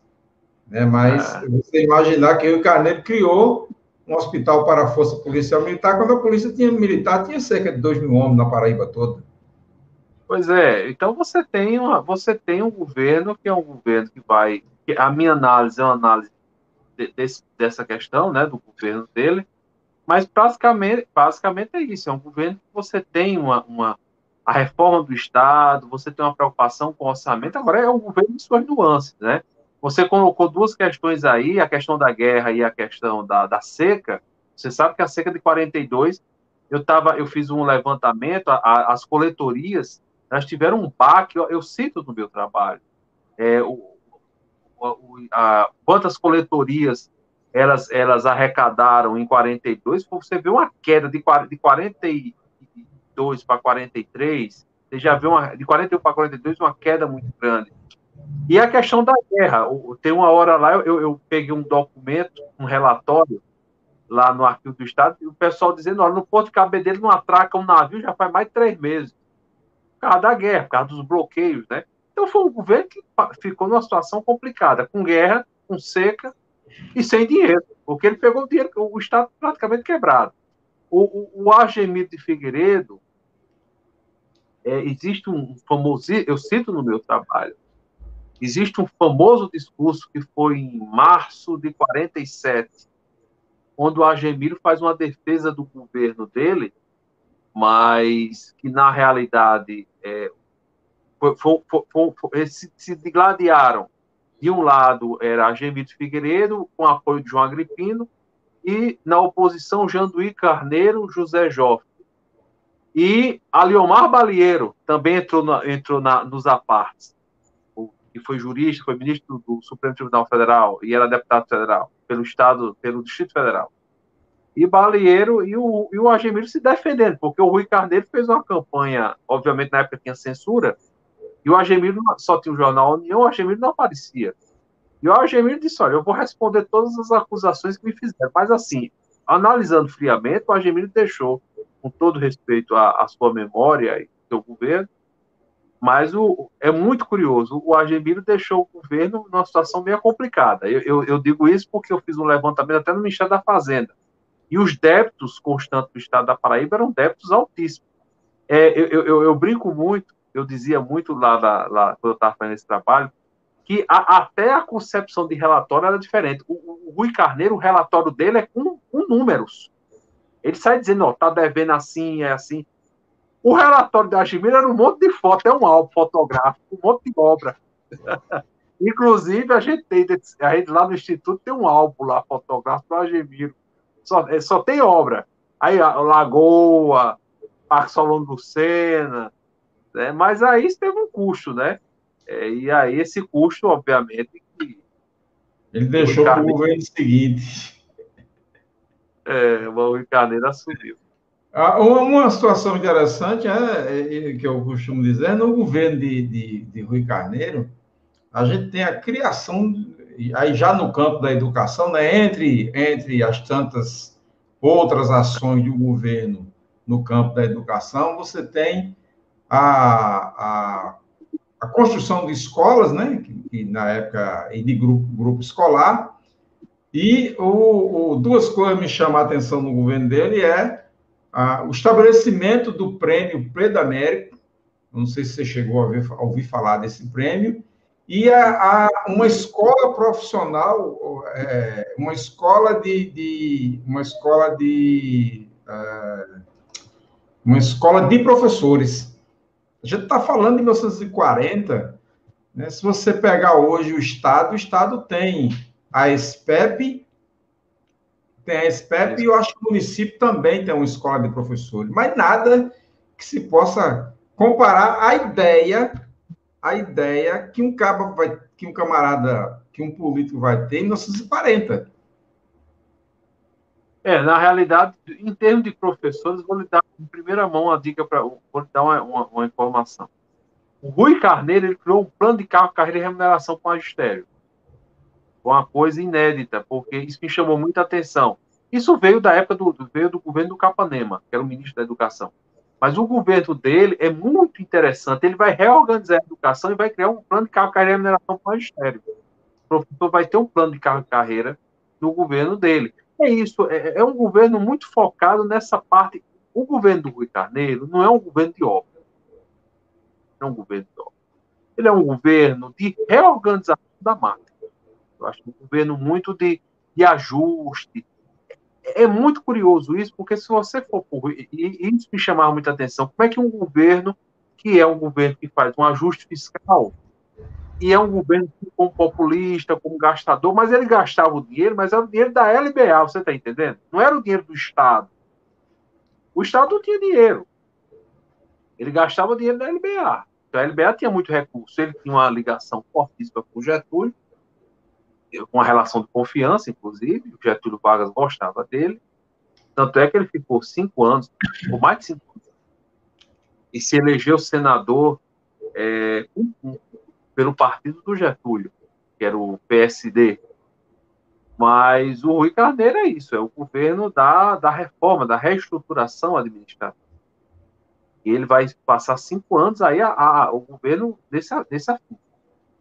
Né? Mas ah. você imaginar que o Carneiro criou um hospital para a Força Policial Militar, quando a polícia tinha militar tinha cerca de 2 mil homens na Paraíba toda. Pois é, então você tem, uma, você tem um governo que é um governo que vai. Que a minha análise é uma análise de, desse, dessa questão, né, do governo dele, mas basicamente, basicamente é isso: é um governo que você tem uma, uma a reforma do Estado, você tem uma preocupação com o orçamento, agora é um governo de suas nuances, né? Você colocou duas questões aí, a questão da guerra e a questão da, da seca. Você sabe que a seca de 42, eu, tava, eu fiz um levantamento, a, a, as coletorias, elas tiveram um baque, eu, eu cito no meu trabalho. É, o, o, a, quantas coletorias elas, elas arrecadaram em 42, você vê uma queda de, de 42 para 43, você já vê uma, de 41 para 42 uma queda muito grande. E a questão da guerra, tem uma hora lá, eu, eu peguei um documento, um relatório, lá no Arquivo do Estado, e o pessoal dizendo, olha, no Porto de Cabedelo não atraca um navio já faz mais de três meses, por causa da guerra, por causa dos bloqueios, né? Então foi um governo que ficou numa situação complicada, com guerra, com seca e sem dinheiro, porque ele pegou o dinheiro, o Estado praticamente quebrado. O, o, o de Figueiredo, é, existe um famoso, eu cito no meu trabalho, existe um famoso discurso que foi em março de 47, onde o Argemiro faz uma defesa do governo dele, mas que na realidade é, foi, foi, foi, se, se digladiaram. De um lado era Argemiro Figueiredo, com apoio de João Agripino, e na oposição Janduí Carneiro, José Joffre. E Aliomar Balieiro também entrou, na, entrou na, nos apartes, que foi jurista, foi ministro do Supremo Tribunal Federal e era deputado federal pelo Estado, pelo Distrito Federal. E Balieiro e o, e o Argemiro se defendendo, porque o Rui Carneiro fez uma campanha, obviamente na época tinha censura, e o Argemiro só tinha o jornal União, o Argemiro não aparecia. E o Argemiro disse: Olha, eu vou responder todas as acusações que me fizeram. Mas, assim, analisando friamente, o Argemiro deixou, com todo respeito à, à sua memória e ao seu governo, mas o, é muito curioso, o Argemiro deixou o governo numa situação meio complicada. Eu, eu, eu, digo isso porque eu fiz um levantamento até no Ministério da Fazenda. E os débitos constantes do Estado da Paraíba eram débitos altíssimos. É, eu, eu, eu, brinco muito, eu dizia muito lá, lá, lá quando eu estava fazendo esse trabalho, que a, até a concepção de relatório era diferente. O, o, Rui Carneiro, o relatório dele é com, com números. Ele sai dizendo, ó, tá devendo assim, é assim. O relatório da Argemiro era um monte de foto, é um álbum fotográfico, um monte de obra. *laughs* Inclusive, a gente tem, a gente lá no Instituto tem um álbum lá fotográfico do Argemiro. Só, é, só tem obra. Aí, a Lagoa, Parque Solano do Sena, né? mas aí isso teve um custo, né? É, e aí esse custo, obviamente, que ele deixou para o governo seguinte. É, o Carneiro assumiu. Ah, uma situação interessante é, é, que eu costumo dizer, no governo de, de, de, Rui Carneiro, a gente tem a criação, aí já no campo da educação, né, entre, entre as tantas outras ações do governo no campo da educação, você tem a, a, a construção de escolas, né, que, que na época, e de grupo, grupo escolar, e o, o, duas coisas me chamam a atenção no governo dele é ah, o estabelecimento do prêmio Predamérico, não sei se você chegou a, ver, a ouvir falar desse prêmio, e a, a uma escola profissional, é, uma escola de, de uma escola de é, uma escola de professores. A gente está falando de 1940, né? Se você pegar hoje o Estado, o Estado tem a SPEP, tem a SPEP e eu acho que o município também tem uma escola de professores, mas nada que se possa comparar a ideia, a ideia que um cabo vai, que um camarada, que um político vai ter em 1940. É, na realidade, em termos de professores, vou lhe dar em primeira mão a dica para, vou lhe dar uma, uma, uma, informação. O Rui Carneiro ele criou um plano de carro, carreira e remuneração com o magistério uma coisa inédita, porque isso me chamou muita atenção. Isso veio da época do, veio do governo do Capanema, que era o ministro da Educação. Mas o governo dele é muito interessante. Ele vai reorganizar a educação e vai criar um plano de carreira e remuneração para o magistério. O professor vai ter um plano de carreira no governo dele. É isso, é, é um governo muito focado nessa parte. O governo do Rui Carneiro não é um governo de obra. é um governo ideológico. Ele é um governo de reorganização da máquina. Eu acho um governo muito de, de ajuste. É, é muito curioso isso, porque se você for por. E, isso me chamava muita atenção. Como é que um governo, que é um governo que faz um ajuste fiscal, e é um governo como populista, como gastador, mas ele gastava o dinheiro, mas era o dinheiro da LBA, você está entendendo? Não era o dinheiro do Estado. O Estado não tinha dinheiro. Ele gastava o dinheiro da LBA. Então, a LBA tinha muito recurso. Ele tinha uma ligação fortíssima com o Getúlio, uma relação de confiança, inclusive. O Getúlio Vargas gostava dele. Tanto é que ele ficou cinco anos, por mais de cinco anos, e se elegeu senador é, pelo partido do Getúlio, que era o PSD. Mas o Rui Carneiro é isso, é o governo da, da reforma, da reestruturação administrativa. E ele vai passar cinco anos aí a, a, o governo desse, desse assunto.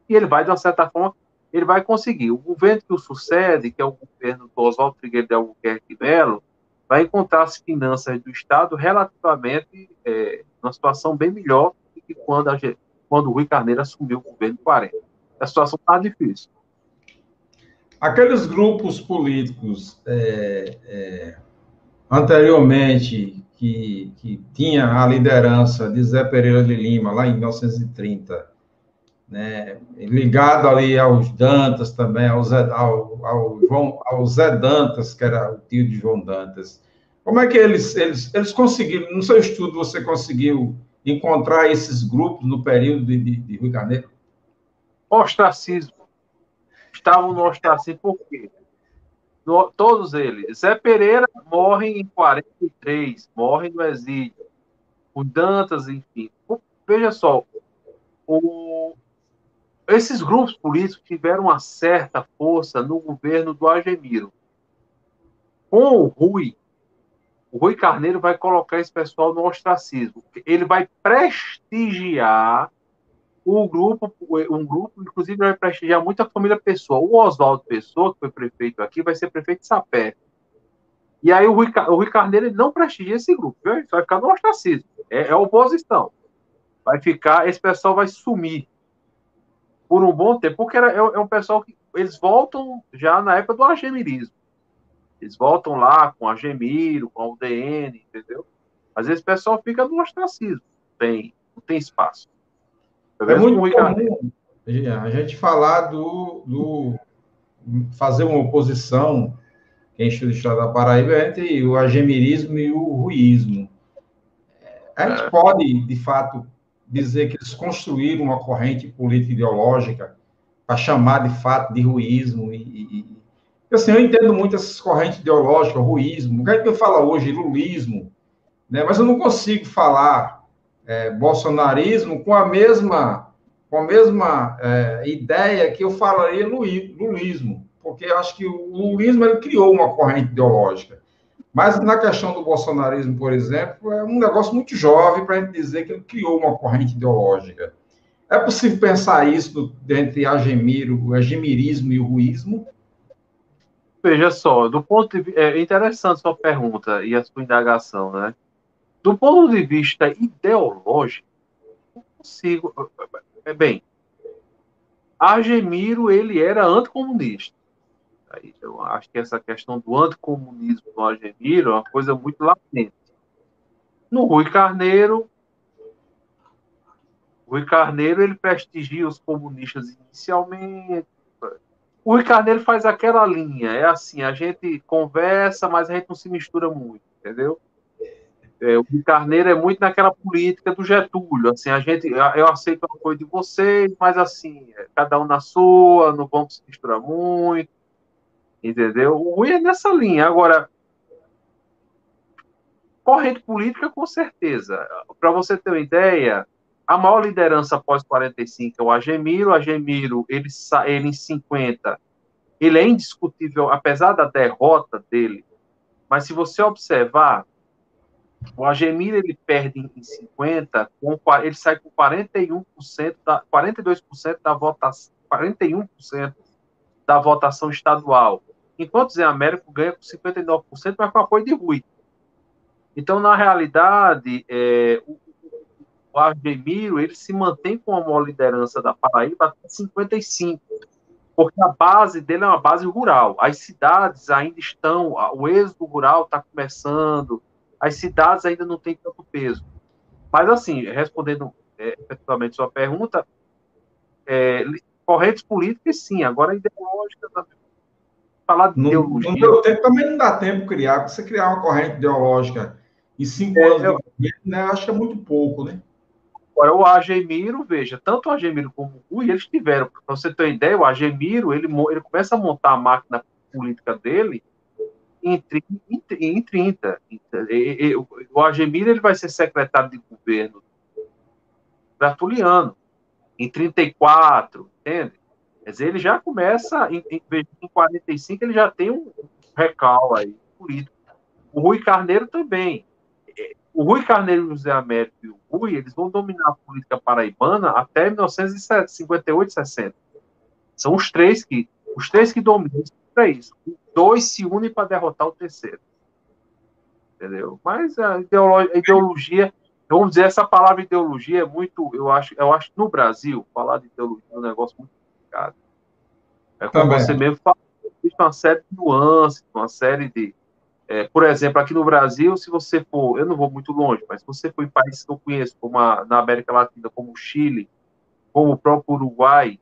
E ele vai, de uma certa forma, ele vai conseguir. O governo que o sucede, que é o governo do Oswaldo Trigueiro de Albuquerque Melo, vai encontrar as finanças do Estado relativamente é, numa situação bem melhor do que quando, a, quando o Rui Carneiro assumiu o governo 40. A situação está difícil. Aqueles grupos políticos é, é, anteriormente que, que tinha a liderança de Zé Pereira de Lima, lá em 1930, né, ligado ali aos Dantas também, ao Zé, ao, ao, João, ao Zé Dantas, que era o tio de João Dantas. Como é que eles, eles, eles conseguiram, no seu estudo, você conseguiu encontrar esses grupos no período de, de, de Rui Carneiro? Ostracismo. Estavam no ostracismo por quê? No, todos eles. Zé Pereira morre em 43, morre no exílio. O Dantas, enfim. Veja só, o, esses grupos políticos tiveram uma certa força no governo do Agemiro. Com o Rui, o Rui Carneiro vai colocar esse pessoal no ostracismo. Ele vai prestigiar o grupo, um grupo, inclusive, vai prestigiar muito a família Pessoa. O Oswaldo Pessoa, que foi prefeito aqui, vai ser prefeito de Sapé. E aí o Rui, o Rui Carneiro não prestigia esse grupo, viu? vai ficar no ostracismo. É, é oposição. Vai ficar, esse pessoal vai sumir por um bom tempo, porque era, é, é um pessoal que eles voltam já na época do agemirismo. Eles voltam lá com a Gemiro, com a UDN, entendeu? Às vezes o pessoal fica no ostracismo. Tem, não tem espaço. É muito comum a gente falar do, do fazer uma oposição quem estuda o estado da Paraíba entre o agemirismo e o ruísmo. A gente é. pode, de fato, dizer que eles construíram uma corrente política ideológica para chamar de fato de ruísmo e, e, assim, eu entendo muito essas correntes ideológicas, ruísmo, o que a gente fala hoje, lulismo, né? mas eu não consigo falar é, bolsonarismo com a mesma, com a mesma é, ideia que eu falaria lulismo, porque eu acho que o lulismo ele criou uma corrente ideológica. Mas na questão do bolsonarismo, por exemplo, é um negócio muito jovem para a gente dizer que ele criou uma corrente ideológica. É possível pensar isso entre Agemiro, o agemirismo e o ruísmo? Veja só, do ponto de é interessante sua pergunta e a sua indagação, né? Do ponto de vista ideológico, não consigo. É bem, Argemiro ele era anticomunista. Aí eu acho que essa questão do anticomunismo do Argemiro é uma coisa muito latente. No Rui Carneiro, Rui Carneiro ele prestigia os comunistas inicialmente, o Rui Carneiro faz aquela linha, é assim, a gente conversa, mas a gente não se mistura muito, entendeu? É, o Rui Carneiro é muito naquela política do Getúlio, assim, a gente, eu aceito a coisa de vocês, mas assim, é, cada um na sua, não vamos se misturar muito, entendeu? O Rui é nessa linha, agora, corrente política, com certeza, para você ter uma ideia, a maior liderança após 45 é o Agemiro. O Agemiro, ele, ele em 50, ele é indiscutível, apesar da derrota dele. Mas se você observar, o Agemiro ele perde em 50, com, ele sai com 41%, da, 42% da votação, 41% da votação estadual. Enquanto Zé Américo ganha com 59%, mas com apoio de Rui. Então, na realidade, é, o, o ele se mantém com a liderança da Paraíba até 55, porque a base dele é uma base rural. As cidades ainda estão, o êxodo rural está começando, as cidades ainda não têm tanto peso. Mas, assim, respondendo é, efetivamente sua pergunta, é, correntes políticas, sim, agora ideológicas também. Falar de ideologia. No tempo também não dá tempo criar, você criar uma corrente ideológica em cinco é, anos, eu, né, acho que é muito pouco, né? Agora, o Agemiro, veja, tanto o Agemiro como o Rui, eles tiveram, para você ter uma ideia, o Agemiro, ele, ele começa a montar a máquina política dele em, em 30. O Agemiro, ele vai ser secretário de governo Tertuliano, em 34, entende? Quer dizer, ele já começa, em, em, em 45, ele já tem um recal aí político. O Rui Carneiro também o Rui Carneiro o José Américo e o Rui, eles vão dominar a política paraibana até 1958, 60. São os três que, os três que dominam para isso. Dois se unem para derrotar o terceiro. Entendeu? Mas a ideologia, vamos dizer, essa palavra ideologia é muito, eu acho, eu acho no Brasil, falar de ideologia é um negócio muito complicado. É como Também. você mesmo fala, existe uma série de nuances, uma série de, é, por exemplo, aqui no Brasil, se você for, eu não vou muito longe, mas se você for em países que eu conheço, como a, na América Latina, como o Chile, como o próprio Uruguai,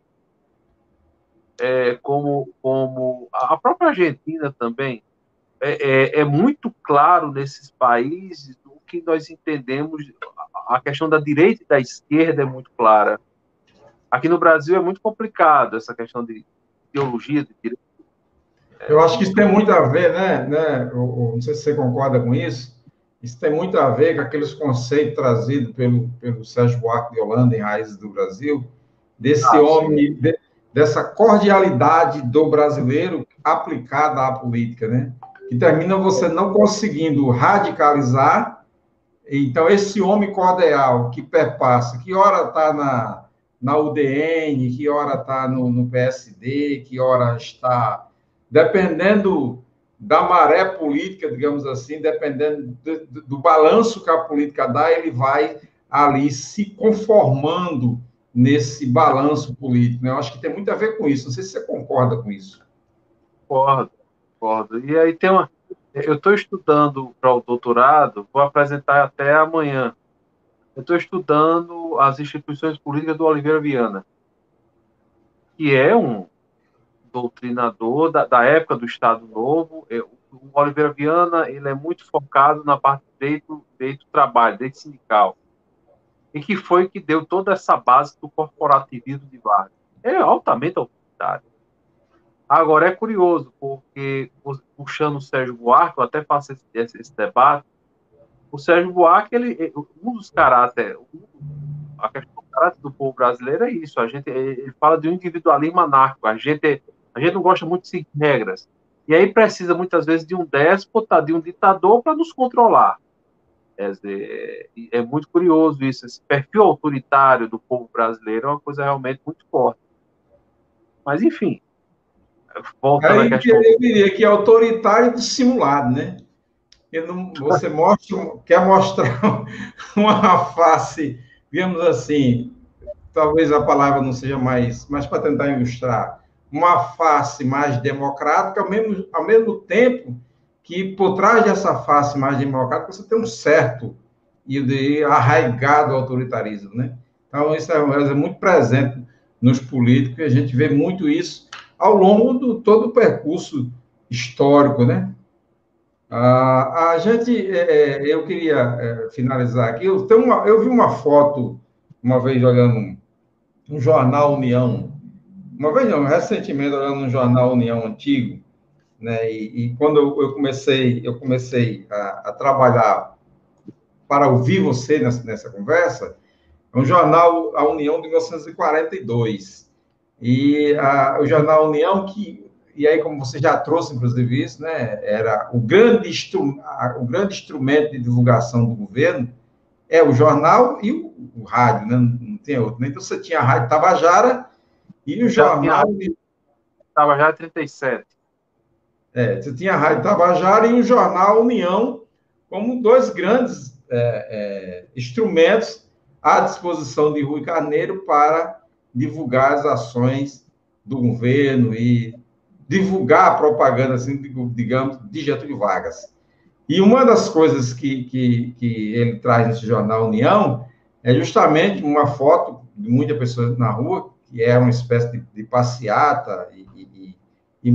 é, como, como a própria Argentina também, é, é, é, muito claro nesses países o que nós entendemos, a questão da direita e da esquerda é muito clara. Aqui no Brasil é muito complicado essa questão de ideologia de direita eu acho que isso tem muito a ver, né? né eu, não sei se você concorda com isso. Isso tem muito a ver com aqueles conceitos trazidos pelo, pelo Sérgio Buarque de Holanda em Raízes do Brasil, desse ah, homem, de, dessa cordialidade do brasileiro aplicada à política, né? Que termina você não conseguindo radicalizar. Então, esse homem cordial que perpassa, que hora está na, na UDN, que hora está no, no PSD, que hora está dependendo da maré política, digamos assim, dependendo do, do, balanço que a política dá, ele vai ali se conformando nesse balanço político. Né? Eu acho que tem muito a ver com isso. Não sei se você concorda com isso. Concordo, concordo. E aí tem uma. Eu estou estudando para o doutorado, vou apresentar até amanhã. Eu estou estudando as instituições políticas do Oliveira Viana, que é um, doutrinador da, da época do Estado Novo. o Oliveira Viana ele é muito focado na parte de direito, direito do trabalho, direito sindical. E que foi que deu toda essa base do corporativismo de Vargas. É altamente autoritário. Agora, é curioso, porque, puxando o Sérgio Buarque, eu até faço esse, esse, esse debate, o Sérgio Buarque, ele, um dos caráteres, a questão do caráter do povo brasileiro é isso, a gente, ele fala de um individualismo anárquico, a gente a gente não gosta muito de seguir regras. E aí precisa muitas vezes de um déspota, de um ditador para nos controlar. É, é, muito curioso isso. Esse perfil autoritário do povo brasileiro é uma coisa realmente muito forte. Mas, enfim. Voltando aí, questão... Eu diria que é autoritário dissimulado, né? Não, você mostra, quer mostrar *laughs* uma face, digamos assim, talvez a palavra não seja mais, mas para tentar ilustrar, uma face mais democrática, ao mesmo, ao mesmo tempo que por trás dessa face mais democrática você tem um certo e de arraigado autoritarismo, né? Então isso é, é muito presente nos políticos e a gente vê muito isso ao longo do todo o percurso histórico, né? Ah, a gente, é, é eu queria é, finalizar aqui. Eu, tenho uma, eu vi uma foto uma vez olhando um, um jornal União. Uma vez não, recentemente, olhando no jornal União Antigo, né, e, e quando eu, eu, comecei, eu comecei a, a, trabalhar para ouvir você nessa, nessa conversa, é um jornal, a União de 1942, e a, o jornal União que e aí como você já trouxe inclusive isso, né, era o grande o grande instrumento de divulgação do governo é o jornal e o, o rádio, né, não tem outro. Né? Então você tinha a rádio Tabajara e o jornal. Tabajara 37. É, você tinha a Rádio Tabajara e o jornal União como dois grandes é, é, instrumentos à disposição de Rui Carneiro para divulgar as ações do governo e divulgar a propaganda, assim, digamos, de Getúlio Vargas. E uma das coisas que, que, que ele traz nesse jornal União é justamente uma foto de muitas pessoas na rua, que é uma espécie de, de passeata e, e, e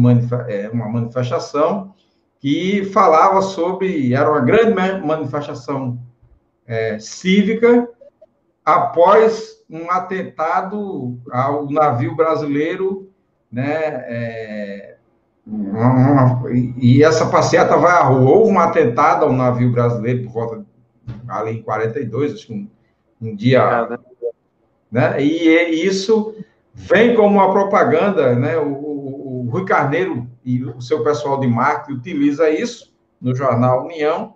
é, uma manifestação, que falava sobre, era uma grande manifestação é, cívica após um atentado ao navio brasileiro, né, é, e essa passeata vai à rua. Houve um atentado ao navio brasileiro por volta ali em 42, acho que um, um dia, né, e, e, isso vem como uma propaganda, né, o, o, o Rui Carneiro e o seu pessoal de marketing utiliza isso no jornal União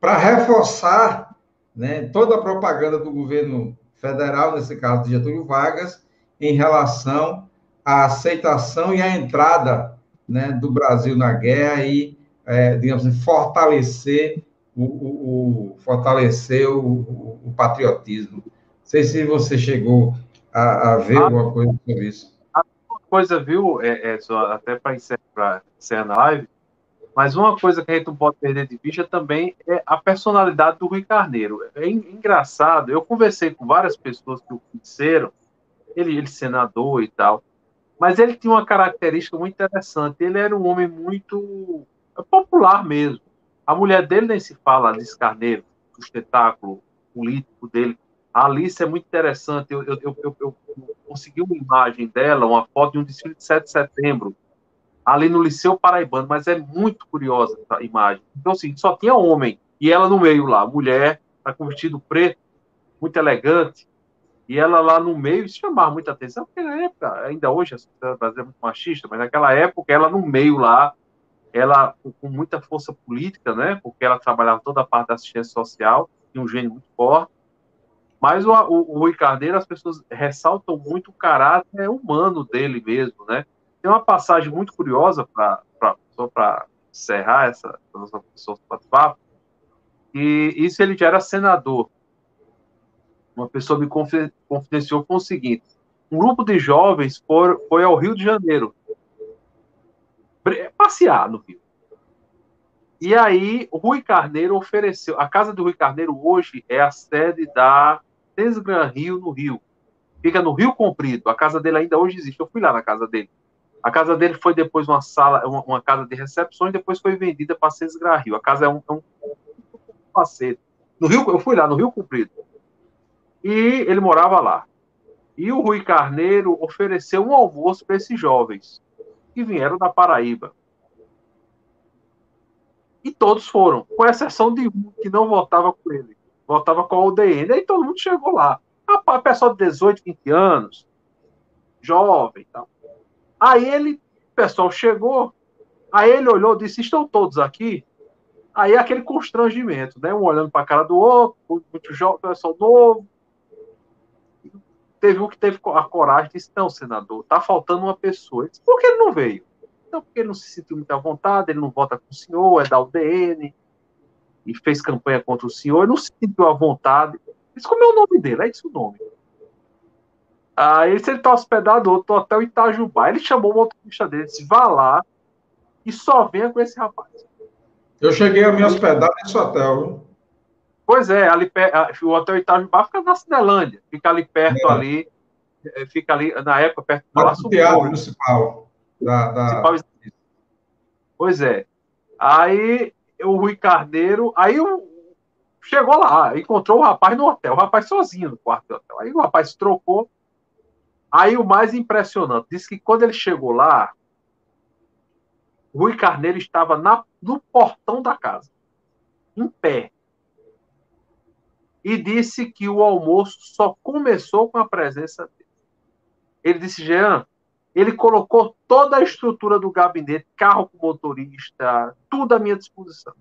para reforçar né, toda a propaganda do governo federal, nesse caso de Getúlio Vargas, em relação à aceitação e à entrada né, do Brasil na guerra e, é, digamos assim, fortalecer o, o, o fortalecer o, o, patriotismo. Não sei se você chegou a, a ver ah, alguma coisa sobre isso. Uma coisa, viu, é, é só até para encerrar, encerrar a live, mas uma coisa que a gente não pode perder de vista também é a personalidade do Rui Carneiro. É engraçado, eu conversei com várias pessoas que o conheceram, ele, ele senador e tal, mas ele tinha uma característica muito interessante. Ele era um homem muito popular mesmo. A mulher dele nem se fala, Alice Carneiro, o espetáculo político dele. A Alice é muito interessante. Eu, eu, eu, eu, consegui uma imagem dela, uma foto de um desfile de 7 de setembro, ali no Liceu Paraibano, mas é muito curiosa essa imagem. Então, assim, só tinha homem, e ela no meio lá, mulher, tá com vestido preto, muito elegante, e ela lá no meio, isso chamava muita atenção, porque na época, ainda hoje a sociedade brasileira é muito machista, mas naquela época, ela no meio lá, ela com muita força política, né, porque ela trabalhava toda a parte da assistência social, tinha um gênio muito forte, mas o, o, o Rui Carneiro, as pessoas ressaltam muito o caráter humano dele mesmo, né, tem uma passagem muito curiosa, pra, pra só para encerrar essa nossa pessoa papo, e isso ele já era senador. Uma pessoa me confidenciou com o seguinte: um grupo de jovens foi, ao Rio de Janeiro passear no Rio. E aí, Rui Carneiro ofereceu. A casa do Rui Carneiro hoje é a sede da Desgran Rio, no Rio. Fica no Rio Comprido. A casa dele ainda hoje existe. Eu fui lá na casa dele. A casa dele foi depois uma sala, uma, uma casa de recepções, depois foi vendida para Sesgra Rio. A casa é um, é um, um No Rio, eu fui lá, no Rio Comprido. E ele morava lá. E o Rui Carneiro ofereceu um almoço para esses jovens que vieram da Paraíba. E todos foram, com exceção de um que não votava com ele, votava com a UDN. Aí todo mundo chegou lá. Rapaz, pessoal de 18, 20 anos, jovem tal. Aí ele, o pessoal chegou, aí ele olhou e disse: Estão todos aqui? Aí aquele constrangimento, né? Um olhando para a cara do outro, muito jovem, pessoal novo. Teve um que teve a coragem e disse: Não, senador, tá faltando uma pessoa. disse, Por que ele não veio? Não, porque ele não se sentiu muito à vontade, ele não vota com o senhor, é da UDN, e fez campanha contra o senhor, ele não se sentiu à vontade. Disse: Como é o nome dele? É isso o nome. Aí ele está hospedado no hotel Itajubá. Ele chamou o motorista dele, disse: vá lá e só venha com esse rapaz. Eu cheguei a me hospedar nesse hotel, viu? Pois é, ali, o hotel Itajubá fica na Cinelândia, fica ali perto, é. ali, é, fica ali, na época, perto do Palácio Teatro Municipal. Da, da... Pois é. Aí o Rui Carneiro, aí o, chegou lá, encontrou o rapaz no hotel, o rapaz sozinho no quarto do hotel. Aí o rapaz trocou, Aí o mais impressionante, disse que quando ele chegou lá, Rui Carneiro estava na, no portão da casa, em pé. E disse que o almoço só começou com a presença dele. Ele disse, Jean, ele colocou toda a estrutura do gabinete, carro com motorista, tudo à minha disposição.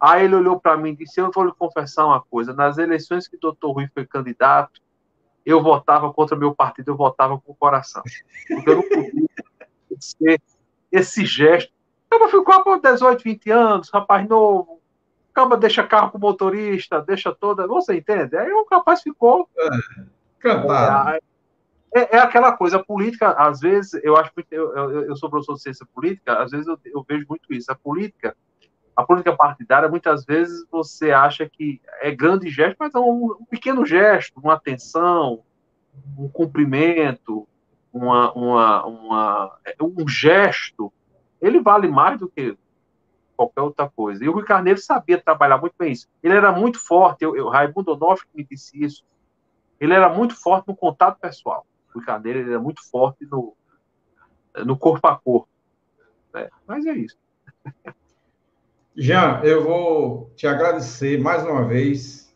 Aí ele olhou para mim e disse: Eu vou lhe confessar uma coisa. Nas eleições que o doutor Rui foi candidato, eu votava contra meu partido, eu votava com o coração. Porque eu não podia *laughs* ser esse gesto. Eu vou ficar por 18, 20 anos, rapaz novo, acaba deixa carro com motorista, deixa toda. Você entende? Aí o rapaz ficou. É. É, é, é, aquela coisa, a política, às vezes, eu acho que eu, eu, eu sou professor de ciência política, às vezes eu, eu vejo muito isso. A política, a política partidária, muitas vezes você acha que é grande gesto, mas é um, um pequeno gesto, uma atenção, um cumprimento, uma, uma, uma, um gesto, ele vale mais do que qualquer outra coisa. E o Rui Carneiro sabia trabalhar muito bem isso. Ele era muito forte, eu, eu Raimundo Onofre me disse isso, ele era muito forte no contato pessoal. O Rui Carneiro ele era muito forte no, no corpo a corpo. Né? Mas é isso. *laughs* Jean, eu vou te agradecer mais uma vez.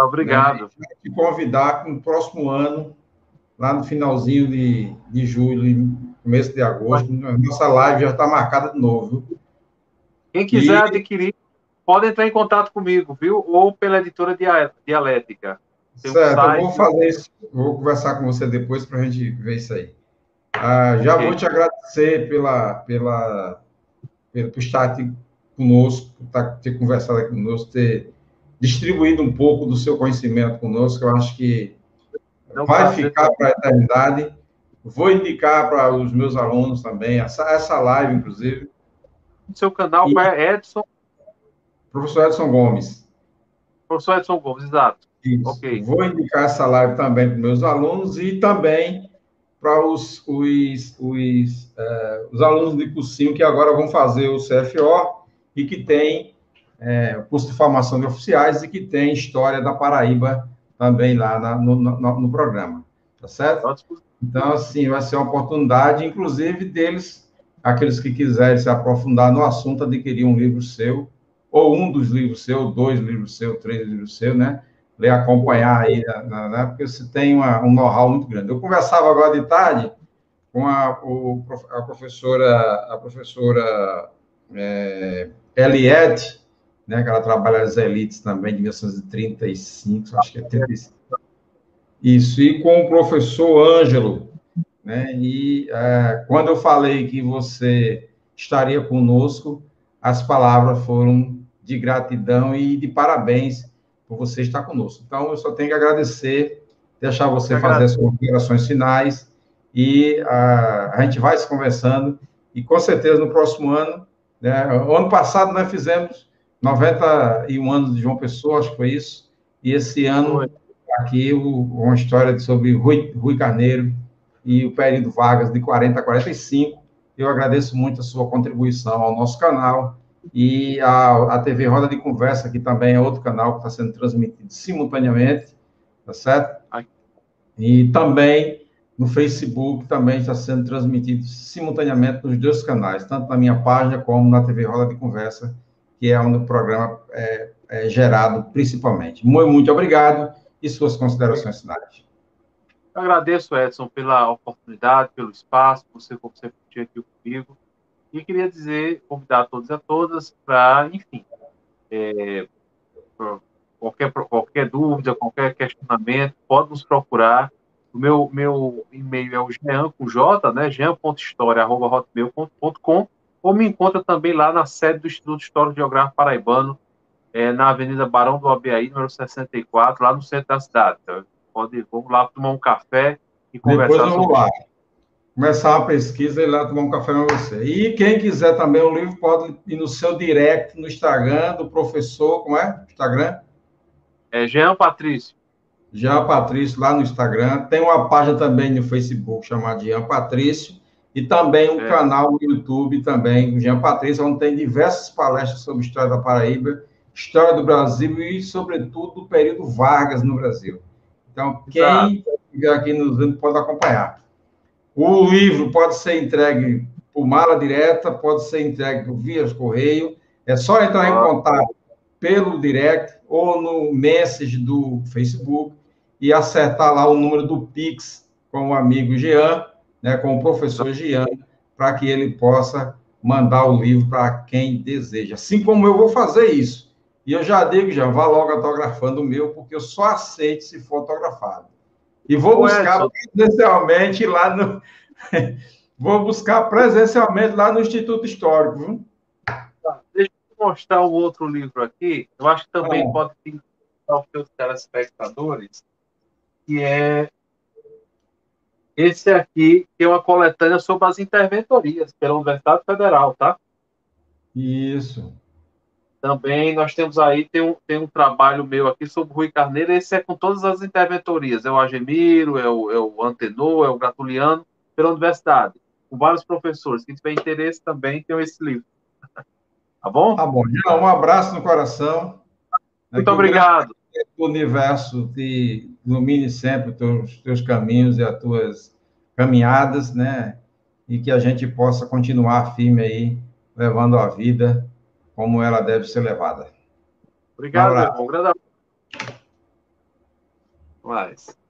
Obrigado. Né, te convidar no próximo ano, lá no finalzinho de, de julho, começo de agosto, nossa live já está marcada de novo. Quem quiser e... adquirir, pode entrar em contato comigo, viu? Ou pela editora Dialética. Tem certo, um eu vou fazer isso, vou conversar com você depois para a gente ver isso aí. Ah, já okay. vou te agradecer pela, pela, pelo, por estar aqui conosco, por ter conversado aqui conosco, ter distribuído um pouco do seu conhecimento conosco, eu acho que Não vai ficar para a eternidade. Vou indicar para os meus alunos também, essa, essa live, inclusive, seu canal e... é Edson? Professor Edson Gomes. Professor Edson Gomes, exato. Isso. Okay. Vou indicar essa live também para meus alunos e também para os, os, os, uh, os alunos de cursinho que agora vão fazer o CFO e que tem é, curso de formação de oficiais e que tem história da Paraíba também lá na, no, no, no, programa, tá certo? Então, assim, vai ser uma oportunidade, inclusive, deles aqueles que quiserem se aprofundar no assunto, adquirir um livro seu, ou um dos livros seus, dois livros seus, três livros seus, né? Ler, acompanhar aí, né? né? porque você tem uma, um know-how muito grande. Eu conversava agora de tarde com a, o, a professora, a professora é, Eliette, né, que ela trabalha as elites também, de 1935, acho que é 35. Isso, e com o professor Ângelo, né? E é, quando eu falei que você estaria conosco, as palavras foram de gratidão e de parabéns por você estar conosco. Então, eu só tenho que agradecer, deixar você fazer as considerações finais e a, a gente vai se conversando e com certeza no próximo ano, né? Ano passado nós fizemos 91 anos de João Pessoa, acho que foi isso, e esse ano aqui o, uma história sobre Rui, Rui Carneiro, e o período Vargas de 40 a 45. Eu agradeço muito a sua contribuição ao nosso canal e a, a TV Roda de Conversa, que também é outro canal que está sendo transmitido simultaneamente, tá certo? E também no Facebook também está sendo transmitido simultaneamente nos dois canais, tanto na minha página como na TV Roda de Conversa, que é onde o programa é, é gerado principalmente. Muito, muito obrigado e suas considerações finais. Agradeço, Edson, pela oportunidade, pelo espaço, por você, tinha aqui comigo. E queria dizer, convidar a todos e a todas para, enfim, é, qualquer, qualquer dúvida, qualquer questionamento, pode nos procurar. O meu, meu e-mail é o jean com J, né? jean.história.hotmail.com ou me encontra também lá na sede do Instituto Histórico Geográfico Paraibano, é, na Avenida Barão do Abiaí, número 64, lá no centro da cidade. Então, Pode, vamos lá tomar um café e conversar Depois vamos lá. Começar a pesquisa e ir lá tomar um café com você. E quem quiser também o livro, pode ir no seu direct no Instagram do professor, como é? Instagram? É Jean Patrício. Jean Patrício, lá no Instagram. Tem uma página também no Facebook chamada Jean Patrício. E também um é. canal no YouTube também, Jean Patrício, onde tem diversas palestras sobre história da Paraíba, história do Brasil e, sobretudo, do período Vargas no Brasil. Então, quem estiver aqui nos vendo pode acompanhar. O livro pode ser entregue por mala direta, pode ser entregue por via correio. É só entrar em contato pelo direct ou no message do Facebook e acertar lá o número do Pix com o amigo Jean, né, com o professor Jean, para que ele possa mandar o livro para quem deseja. Assim como eu vou fazer isso. E eu já digo, já vá logo autografando o meu, porque eu só aceito se for autografado. E vou buscar presencialmente lá no. *laughs* vou buscar presencialmente lá no Instituto Histórico. Viu? Tá, deixa eu mostrar um outro livro aqui, eu acho que também pode pintar os seus telespectadores, que é esse aqui, que é uma coletânea sobre as interventorias pela Universidade Federal, tá? Isso. Também nós temos aí, tem um, tem um trabalho meu aqui sobre o Rui Carneiro, esse é com todas as interventorias, é o Agemiro, é o, é o Antenor, é o Gratuliano, pela universidade, com vários professores. Quem tiver interesse também tem esse livro. *laughs* Tá bom? Tá bom. Um abraço no coração. Muito obrigado. O universo te ilumine sempre os teus, teus caminhos e as tuas caminhadas, né? E que a gente possa continuar firme aí, levando a vida como ela deve ser levada. Obrigado, um. Um grande abraço. Mais.